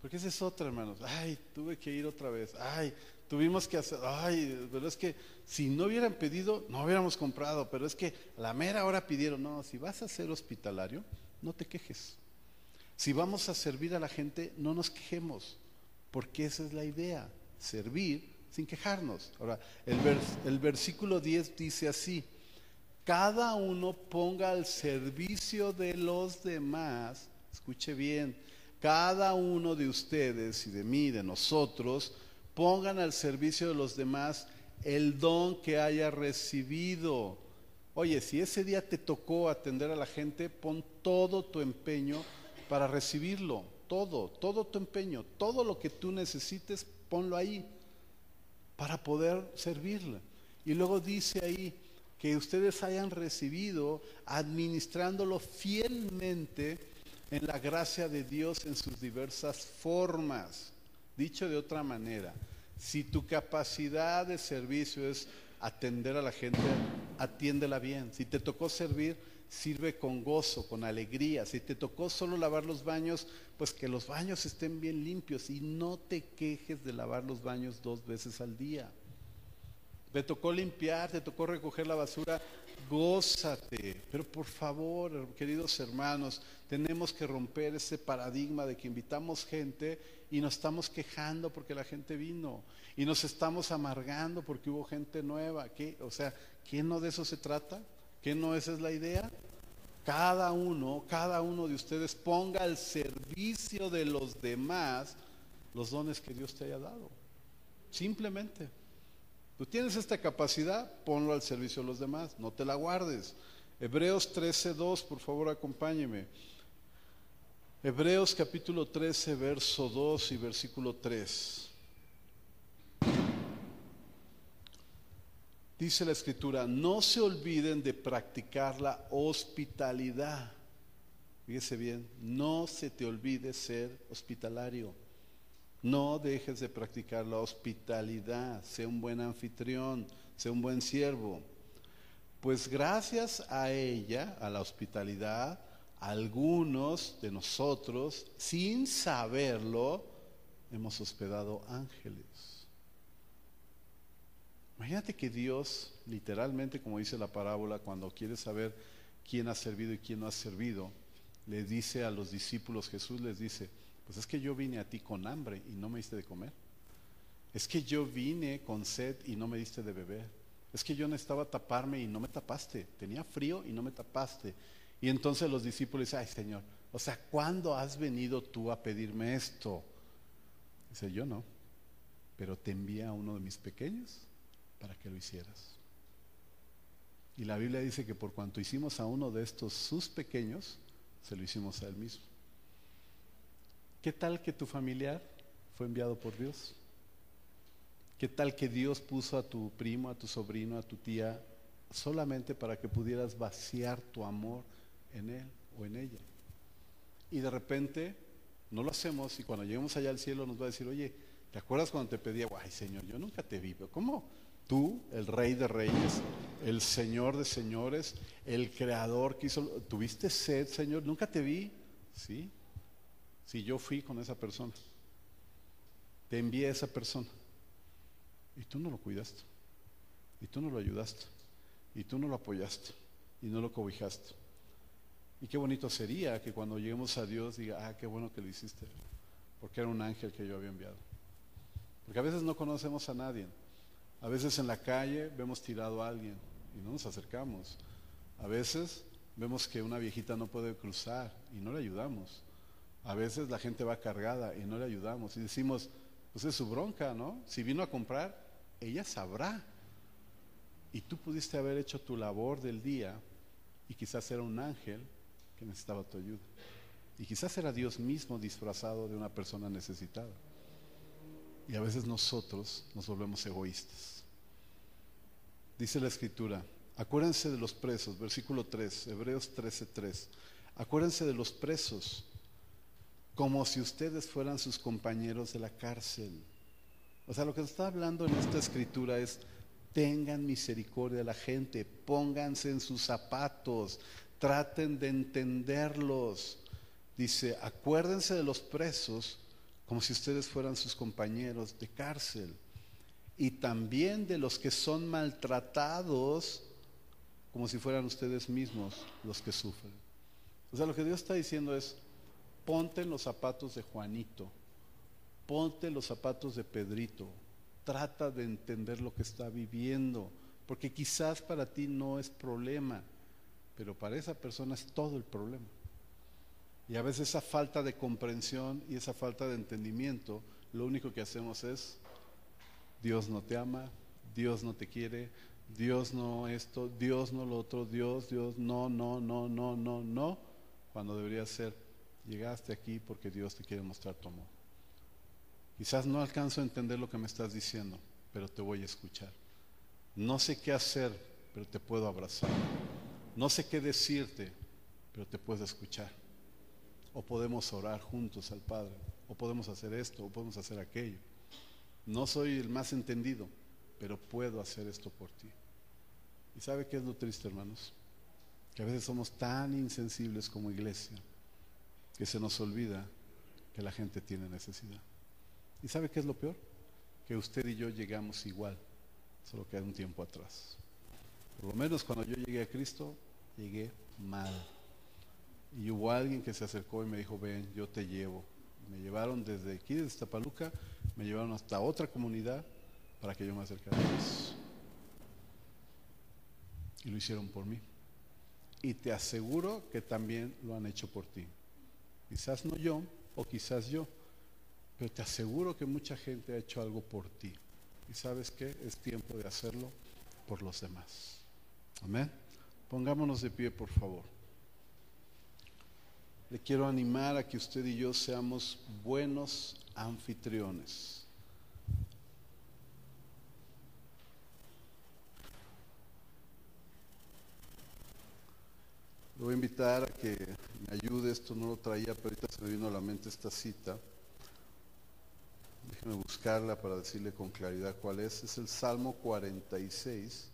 Porque esa es otra, hermanos. Ay, tuve que ir otra vez. Ay, tuvimos que hacer. Ay, pero es que si no hubieran pedido, no hubiéramos comprado. Pero es que la mera hora pidieron. No, si vas a ser hospitalario, no te quejes. Si vamos a servir a la gente, no nos quejemos. Porque esa es la idea. Servir sin quejarnos. Ahora, el versículo 10 dice así. Cada uno ponga al servicio de los demás, escuche bien, cada uno de ustedes y de mí, de nosotros, pongan al servicio de los demás el don que haya recibido. Oye, si ese día te tocó atender a la gente, pon todo tu empeño para recibirlo, todo, todo tu empeño, todo lo que tú necesites, ponlo ahí para poder servirle. Y luego dice ahí que ustedes hayan recibido administrándolo fielmente en la gracia de Dios en sus diversas formas. Dicho de otra manera, si tu capacidad de servicio es atender a la gente, atiéndela bien. Si te tocó servir, sirve con gozo, con alegría. Si te tocó solo lavar los baños, pues que los baños estén bien limpios y no te quejes de lavar los baños dos veces al día. Te tocó limpiar, te tocó recoger la basura, gózate. Pero por favor, queridos hermanos, tenemos que romper ese paradigma de que invitamos gente y nos estamos quejando porque la gente vino y nos estamos amargando porque hubo gente nueva. ¿Qué? O sea, ¿qué no de eso se trata? ¿Qué no esa es la idea? Cada uno, cada uno de ustedes ponga al servicio de los demás los dones que Dios te haya dado. Simplemente. Tú tienes esta capacidad, ponlo al servicio de los demás, no te la guardes. Hebreos 13:2, por favor, acompáñeme. Hebreos capítulo 13, verso 2 y versículo 3. Dice la escritura, no se olviden de practicar la hospitalidad. Fíjese bien, no se te olvide ser hospitalario. No dejes de practicar la hospitalidad. Sea un buen anfitrión, sea un buen siervo. Pues gracias a ella, a la hospitalidad, algunos de nosotros, sin saberlo, hemos hospedado ángeles. Imagínate que Dios, literalmente, como dice la parábola, cuando quiere saber quién ha servido y quién no ha servido, le dice a los discípulos, Jesús les dice, pues es que yo vine a ti con hambre y no me diste de comer. Es que yo vine con sed y no me diste de beber. Es que yo necesitaba taparme y no me tapaste. Tenía frío y no me tapaste. Y entonces los discípulos dicen, ay Señor, o sea, ¿cuándo has venido tú a pedirme esto? Dice, yo no, pero te envié a uno de mis pequeños para que lo hicieras. Y la Biblia dice que por cuanto hicimos a uno de estos sus pequeños, se lo hicimos a él mismo. ¿Qué tal que tu familiar fue enviado por Dios? ¿Qué tal que Dios puso a tu primo, a tu sobrino, a tu tía, solamente para que pudieras vaciar tu amor en él o en ella? Y de repente no lo hacemos y cuando lleguemos allá al cielo nos va a decir, oye, ¿te acuerdas cuando te pedía, ay Señor, yo nunca te vi, pero ¿cómo? Tú, el rey de reyes, el señor de señores, el creador que hizo, ¿tuviste sed, Señor? Nunca te vi. Sí, sí, yo fui con esa persona. Te envié a esa persona. Y tú no lo cuidaste. Y tú no lo ayudaste. Y tú no lo apoyaste. Y no lo cobijaste. Y qué bonito sería que cuando lleguemos a Dios diga, ah, qué bueno que lo hiciste. Porque era un ángel que yo había enviado. Porque a veces no conocemos a nadie. A veces en la calle vemos tirado a alguien y no nos acercamos. A veces vemos que una viejita no puede cruzar y no le ayudamos. A veces la gente va cargada y no le ayudamos. Y decimos, pues es su bronca, ¿no? Si vino a comprar, ella sabrá. Y tú pudiste haber hecho tu labor del día y quizás era un ángel que necesitaba tu ayuda. Y quizás era Dios mismo disfrazado de una persona necesitada. Y a veces nosotros nos volvemos egoístas. Dice la escritura, acuérdense de los presos, versículo 3, Hebreos 13:3. Acuérdense de los presos como si ustedes fueran sus compañeros de la cárcel o sea, lo que está hablando en esta escritura es, tengan misericordia de la gente, pónganse en sus zapatos, traten de entenderlos. Dice, acuérdense de los presos como si ustedes fueran sus compañeros de cárcel. Y también de los que son maltratados como si fueran ustedes mismos los que sufren. O sea, lo que Dios está diciendo es, ponte en los zapatos de Juanito, ponte los zapatos de Pedrito, trata de entender lo que está viviendo, porque quizás para ti no es problema, pero para esa persona es todo el problema. Y a veces esa falta de comprensión y esa falta de entendimiento, lo único que hacemos es, Dios no te ama, Dios no te quiere, Dios no esto, Dios no lo otro, Dios, Dios, no, no, no, no, no, no, cuando debería ser, llegaste aquí porque Dios te quiere mostrar tu amor. Quizás no alcanzo a entender lo que me estás diciendo, pero te voy a escuchar. No sé qué hacer, pero te puedo abrazar. No sé qué decirte, pero te puedo escuchar. O podemos orar juntos al Padre, o podemos hacer esto, o podemos hacer aquello. No soy el más entendido, pero puedo hacer esto por ti. ¿Y sabe qué es lo triste, hermanos? Que a veces somos tan insensibles como iglesia que se nos olvida que la gente tiene necesidad. ¿Y sabe qué es lo peor? Que usted y yo llegamos igual, solo que hay un tiempo atrás. Por lo menos cuando yo llegué a Cristo, llegué mal. Y hubo alguien que se acercó y me dijo, ven, yo te llevo, Me llevaron desde aquí, desde Tapaluca, me llevaron hasta otra comunidad para que yo me acercara a Dios. Y lo hicieron por mí. Y te aseguro que también lo han hecho por ti. Quizás no yo, o quizás yo, pero te aseguro que mucha gente ha hecho algo por ti. Y sabes qué? Es tiempo de hacerlo por los demás. Amén. Pongámonos de pie, por favor. Le quiero animar a que usted y yo seamos buenos anfitriones. Le voy a invitar a que me ayude, esto no lo traía, pero ahorita se me vino a la mente esta cita. Déjeme buscarla para decirle con claridad cuál es. Es el Salmo 46,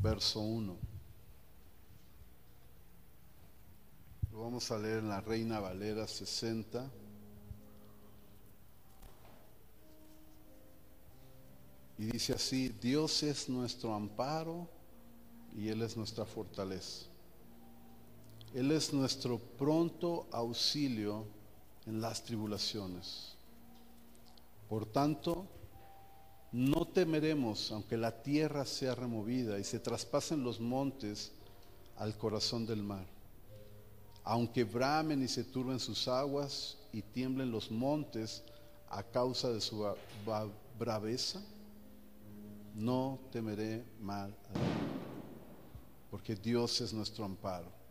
verso 1. Lo vamos a leer en la Reina Valera 60. Y dice así, Dios es nuestro amparo y Él es nuestra fortaleza. Él es nuestro pronto auxilio en las tribulaciones. Por tanto, no temeremos aunque la tierra sea removida y se traspasen los montes al corazón del mar aunque bramen y se turben sus aguas y tiemblen los montes a causa de su braveza, no temeré mal porque Dios es nuestro amparo.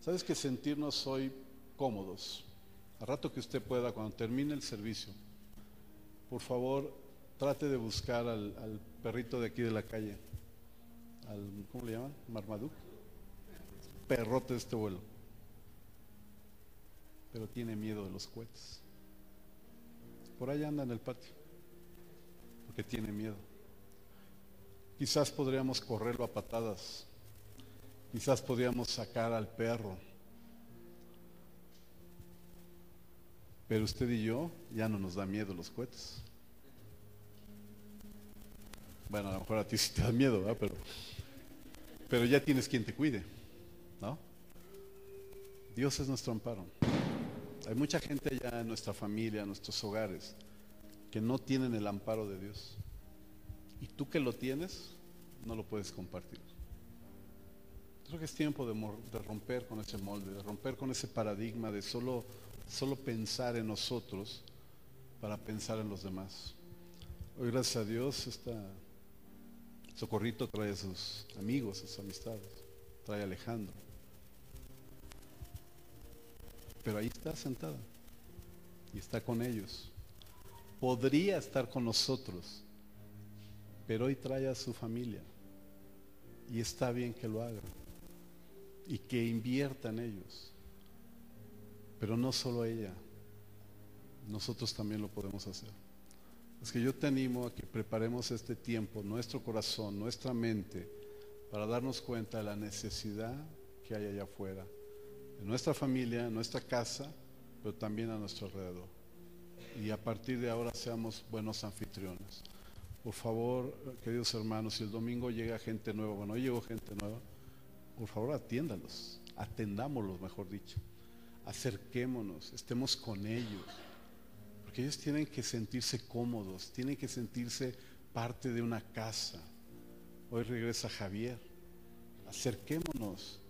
¿Sabes que sentirnos hoy cómodos? A rato que usted pueda, cuando termine el servicio, por favor, trate de buscar al, perrito de aquí de la calle, al, ¿cómo le llaman? Marmaduke perrote de este vuelo, pero tiene miedo de los cohetes. Por ahí anda en el patio, porque tiene miedo. Quizás podríamos correrlo a patadas, quizás podríamos sacar al perro, pero usted y yo ya no nos da miedo los cohetes. Bueno, a lo mejor a ti sí te da miedo, pero, pero ya tienes quien te cuide. ¿no? Dios es nuestro amparo. Hay mucha gente ya en nuestra familia, en nuestros hogares, que no tienen el amparo de Dios. Y tú que lo tienes, no lo puedes compartir. Creo que es tiempo de, romper con ese molde, de romper con ese paradigma de solo, solo pensar en nosotros para pensar en los demás. Hoy, gracias a Dios, esta Socorrito trae a sus amigos, sus amistades, trae a Alejandro. Pero ahí está sentada y está con ellos. Podría estar con nosotros, pero hoy trae a su familia y está bien que lo haga y que invierta en ellos. Pero no solo ella, nosotros también lo podemos hacer. Es que yo te animo a que preparemos este tiempo, nuestro corazón, nuestra mente, para darnos cuenta de la necesidad que hay allá afuera en nuestra familia, en nuestra casa, pero también a nuestro alrededor. Y a partir de ahora seamos buenos anfitriones. Por favor, queridos hermanos, si el domingo llega gente nueva, bueno, hoy llegó gente nueva, por favor atiéndalos, atendámoslos, mejor dicho. Acerquémonos, estemos con ellos. Porque ellos tienen que sentirse cómodos, tienen que sentirse parte de una casa. Hoy regresa Javier. Acerquémonos,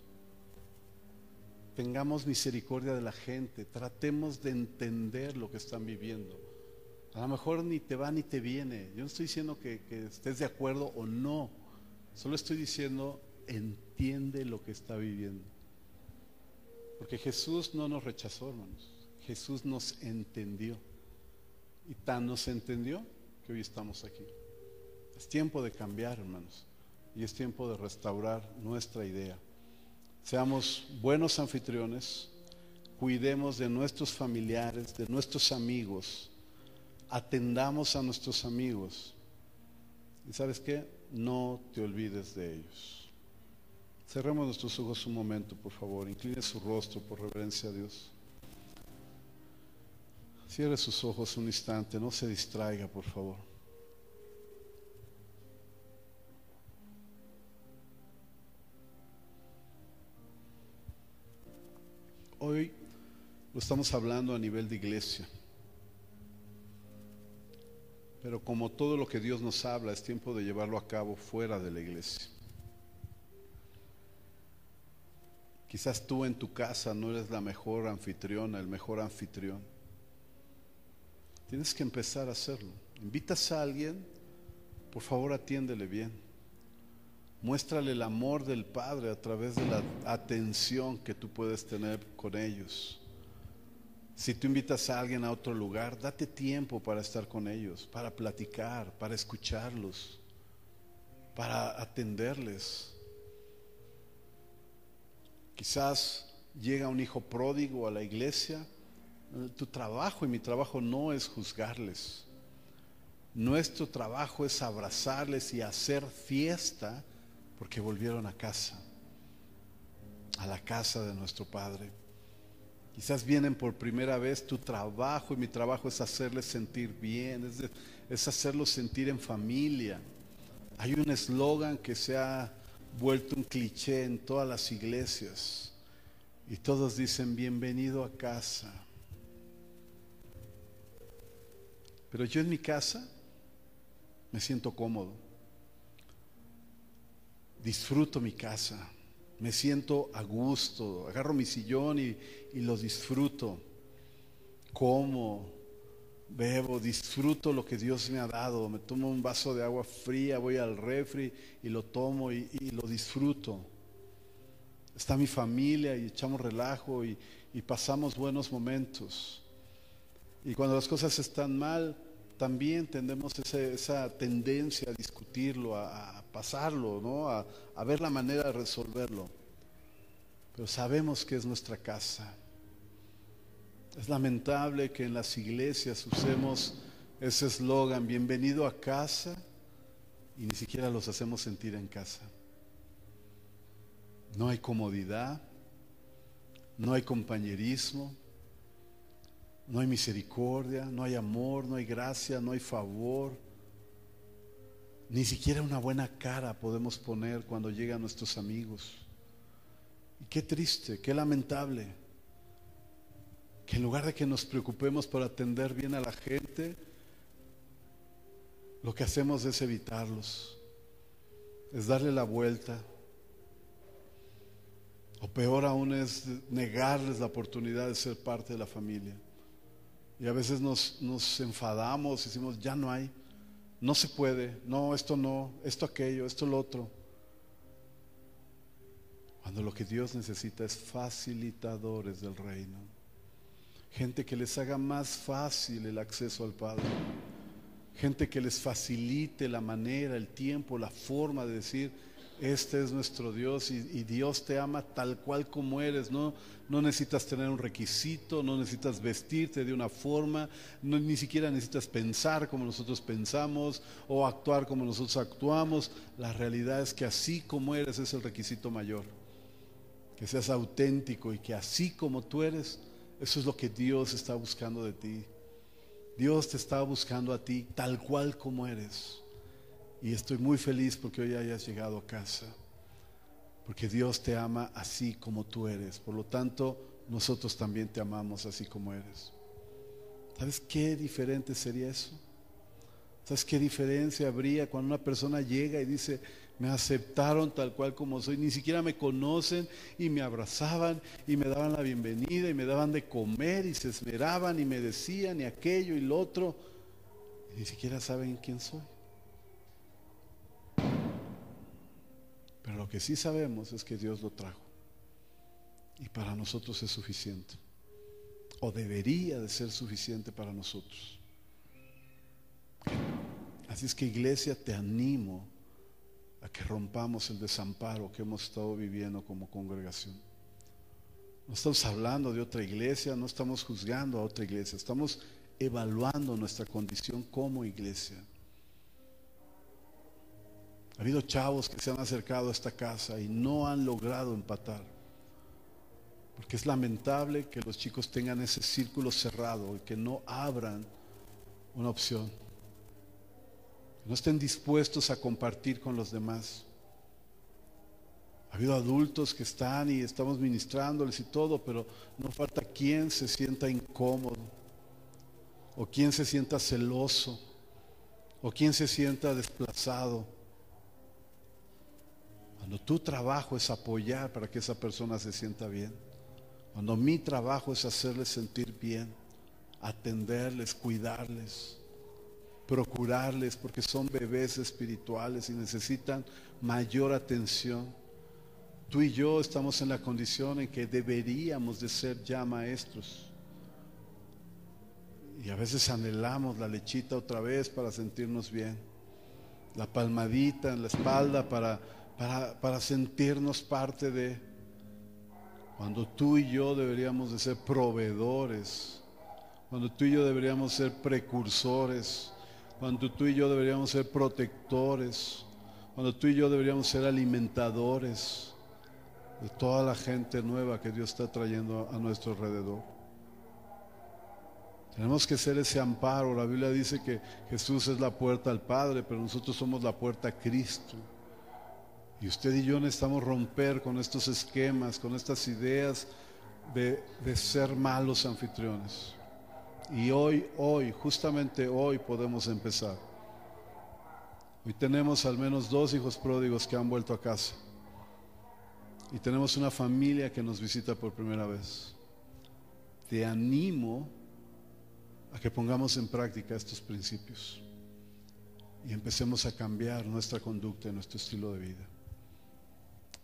tengamos misericordia de la gente, tratemos de entender lo que están viviendo. A lo mejor ni te va ni te viene. Yo no estoy diciendo que, estés de acuerdo o no. Solo estoy diciendo, entiende lo que está viviendo. Porque Jesús no nos rechazó, hermanos. Jesús nos entendió. Y tan nos entendió que hoy estamos aquí. Es tiempo de cambiar, hermanos. Y es tiempo de restaurar nuestra idea. Seamos buenos anfitriones, cuidemos de nuestros familiares, de nuestros amigos, atendamos a nuestros amigos. Y sabes qué, no te olvides de ellos. Cerremos nuestros ojos un momento, por favor. Incline su rostro por reverencia a Dios. Cierre sus ojos un instante, no se distraiga, por favor. Hoy lo estamos hablando a nivel de iglesia. Pero como todo lo que Dios nos habla, es tiempo de llevarlo a cabo fuera de la iglesia. Quizás tú en tu casa no eres la mejor anfitriona, el mejor anfitrión. Tienes que empezar a hacerlo. Invitas a alguien, por favor atiéndele bien. Muéstrale el amor del Padre a través de la atención que tú puedes tener con ellos. Si tú invitas a alguien a otro lugar, date tiempo para estar con ellos, para platicar, para escucharlos, para atenderles. Quizás llega un hijo pródigo a la iglesia. Tu trabajo y mi trabajo no es juzgarles. Nuestro trabajo es abrazarles y hacer fiesta porque volvieron a casa, a la casa de nuestro Padre. Quizás vienen por primera vez, tu trabajo y mi trabajo es hacerles sentir bien, es, hacerlos sentir en familia. Hay un eslogan que se ha vuelto un cliché en todas las iglesias. Y todos dicen bienvenido a casa. Pero yo en mi casa me siento cómodo, disfruto mi casa. Me siento a gusto, agarro mi sillón y, lo disfruto, como, bebo, disfruto lo que Dios me ha dado, me tomo un vaso de agua fría, voy al refri y lo tomo y, lo disfruto. Está mi familia y echamos relajo y, pasamos buenos momentos. Y cuando las cosas están mal, también tendemos esa tendencia a discutirlo, a, pasarlo, ¿no? A, ver la manera de resolverlo. Pero sabemos que es nuestra casa. Es lamentable que en las iglesias usemos ese eslogan, bienvenido a casa, y ni siquiera los hacemos sentir en casa. No hay comodidad, no hay compañerismo, no hay misericordia, no hay amor, no hay gracia, no hay favor. Ni siquiera una buena cara podemos poner cuando llegan nuestros amigos. Y qué triste, qué lamentable, en lugar de que nos preocupemos por atender bien a la gente, lo que hacemos es evitarlos, es darle la vuelta. O peor aún es negarles la oportunidad de ser parte de la familia. Y a veces nos, enfadamos y decimos, ya no hay, no se puede, no, esto no, esto aquello, esto lo otro. Cuando lo que Dios necesita es facilitadores del reino. Gente que les haga más fácil el acceso al Padre. Gente que les facilite la manera, el tiempo, la forma de decir, este es nuestro Dios y, Dios te ama tal cual como eres. No, no necesitas tener un requisito, no necesitas vestirte de una forma, ni siquiera necesitas pensar como nosotros pensamos o actuar como nosotros actuamos. La realidad es que así como eres es el requisito mayor. Que seas auténtico y que así como tú eres, eso es lo que Dios está buscando de ti. Dios te está buscando a ti tal cual como eres. Y estoy muy feliz porque hoy hayas llegado a casa. Porque Dios te ama así como tú eres. Por lo tanto, nosotros también te amamos así como eres. ¿Sabes qué diferente sería eso? ¿Sabes qué diferencia habría cuando una persona llega y dice, me aceptaron tal cual como soy, ni siquiera me conocen y me abrazaban y me daban la bienvenida y me daban de comer y se esmeraban y me decían y aquello y lo otro, ni siquiera saben quién soy? Pero lo que sí sabemos es que Dios lo trajo. Y para nosotros es suficiente. O debería de ser suficiente para nosotros. Así es que iglesia, te animo a que rompamos el desamparo que hemos estado viviendo como congregación. No estamos hablando de otra iglesia, no estamos juzgando a otra iglesia, estamos evaluando nuestra condición como iglesia. Ha habido chavos que se han acercado a esta casa y no han logrado empatar. Porque es lamentable que los chicos tengan ese círculo cerrado y que no abran una opción. No estén dispuestos a compartir con los demás. Ha habido adultos que están y estamos ministrándoles y todo, pero no falta quien se sienta incómodo, o quien se sienta celoso, o quien se sienta desplazado. Cuando tu trabajo es apoyar para que esa persona se sienta bien, cuando mi trabajo es hacerles sentir bien, atenderles, cuidarles, procurarles, porque son bebés espirituales y necesitan mayor atención. Tú y yo estamos en la condición en que deberíamos de ser ya maestros. Y a veces anhelamos la lechita otra vez para sentirnos bien. La palmadita en la espalda para, para, para sentirnos parte de... Cuando tú y yo deberíamos de ser proveedores cuando tú y yo deberíamos ser precursores, cuando tú y yo deberíamos ser protectores, cuando tú y yo deberíamos ser alimentadores de toda la gente nueva que Dios está trayendo a nuestro alrededor. Tenemos que ser ese amparo. La Biblia dice que Jesús es la puerta al Padre, pero nosotros somos la puerta a Cristo. Y usted y yo necesitamos romper con estos esquemas, con estas ideas de, de ser malos anfitriones. Y hoy, hoy, justamente hoy podemos empezar. Hoy tenemos al menos dos hijos pródigos que han vuelto a casa. Y tenemos una familia que nos visita por primera vez. Te animo a que pongamos en práctica estos principios y empecemos a cambiar nuestra conducta y nuestro estilo de vida.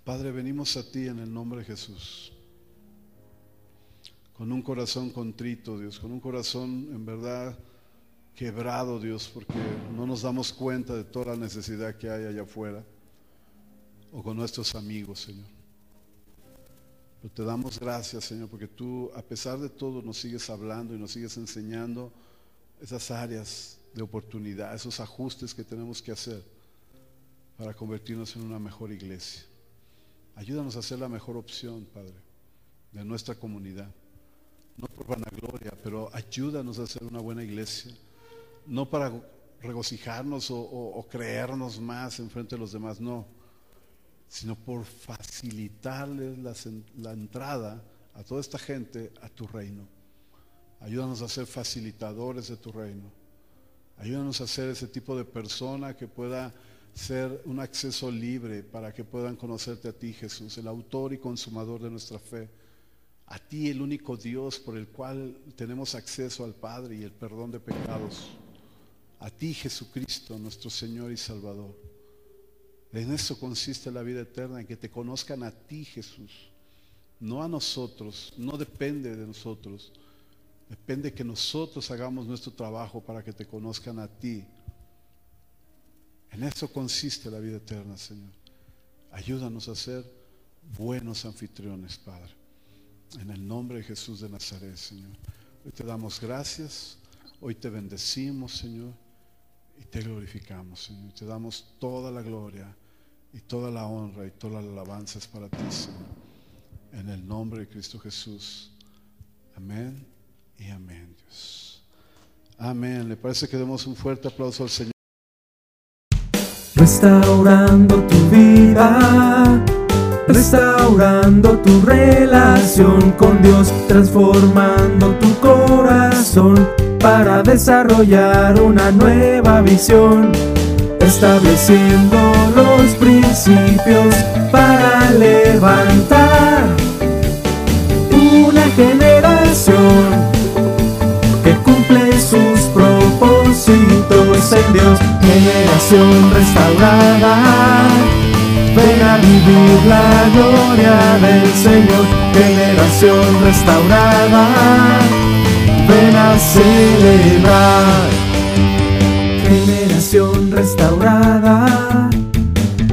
Padre, venimos a ti en el nombre de Jesús con un corazón contrito, Dios, con un corazón en verdad quebrado, Dios, porque no nos damos cuenta de toda la necesidad que hay allá afuera, o con nuestros amigos, Señor. Pero te damos gracias, Señor, porque tú, a pesar de todo, nos sigues hablando y nos sigues enseñando esas áreas de oportunidad, esos ajustes que tenemos que hacer para convertirnos en una mejor iglesia. Ayúdanos a ser la mejor opción, Padre, de nuestra comunidad no por vanagloria, pero ayúdanos a hacer una buena iglesia, no para regocijarnos o, creernos más en frente de los demás, no, sino por facilitarles la, entrada a toda esta gente a tu reino. Ayúdanos a ser facilitadores de tu reino. Ayúdanos a ser ese tipo de persona que pueda ser un acceso libre para que puedan conocerte a ti, Jesús, el autor y consumador de nuestra fe a ti el único Dios por el cual tenemos acceso al Padre y el perdón de pecados, a ti Jesucristo, nuestro Señor y Salvador. En eso consiste la vida eterna, en que te conozcan a ti Jesús, no a nosotros, no depende de nosotros, depende que nosotros hagamos nuestro trabajo para que te conozcan a ti. En eso consiste la vida eterna, Señor. Ayúdanos a ser buenos anfitriones, Padre. En el nombre de Jesús de Nazaret, Señor. Hoy te damos gracias, hoy te bendecimos, Señor, y te glorificamos, Señor. Te damos toda la gloria y toda la honra y toda la alabanza es para ti, Señor. En el nombre de Cristo Jesús. Amén y amén, Dios. Amén. ¿Le parece que demos un fuerte aplauso al Señor? Restaurando tu vida restaurando tu relación con Dios, transformando tu corazón para desarrollar una nueva visión, estableciendo los principios para levantar una generación que cumple sus propósitos en Dios, generación restaurada vivir la gloria del Señor, generación restaurada. Ven a celebrar, generación restaurada.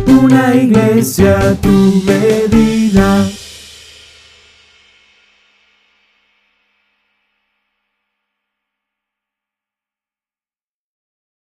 Una iglesia a tu.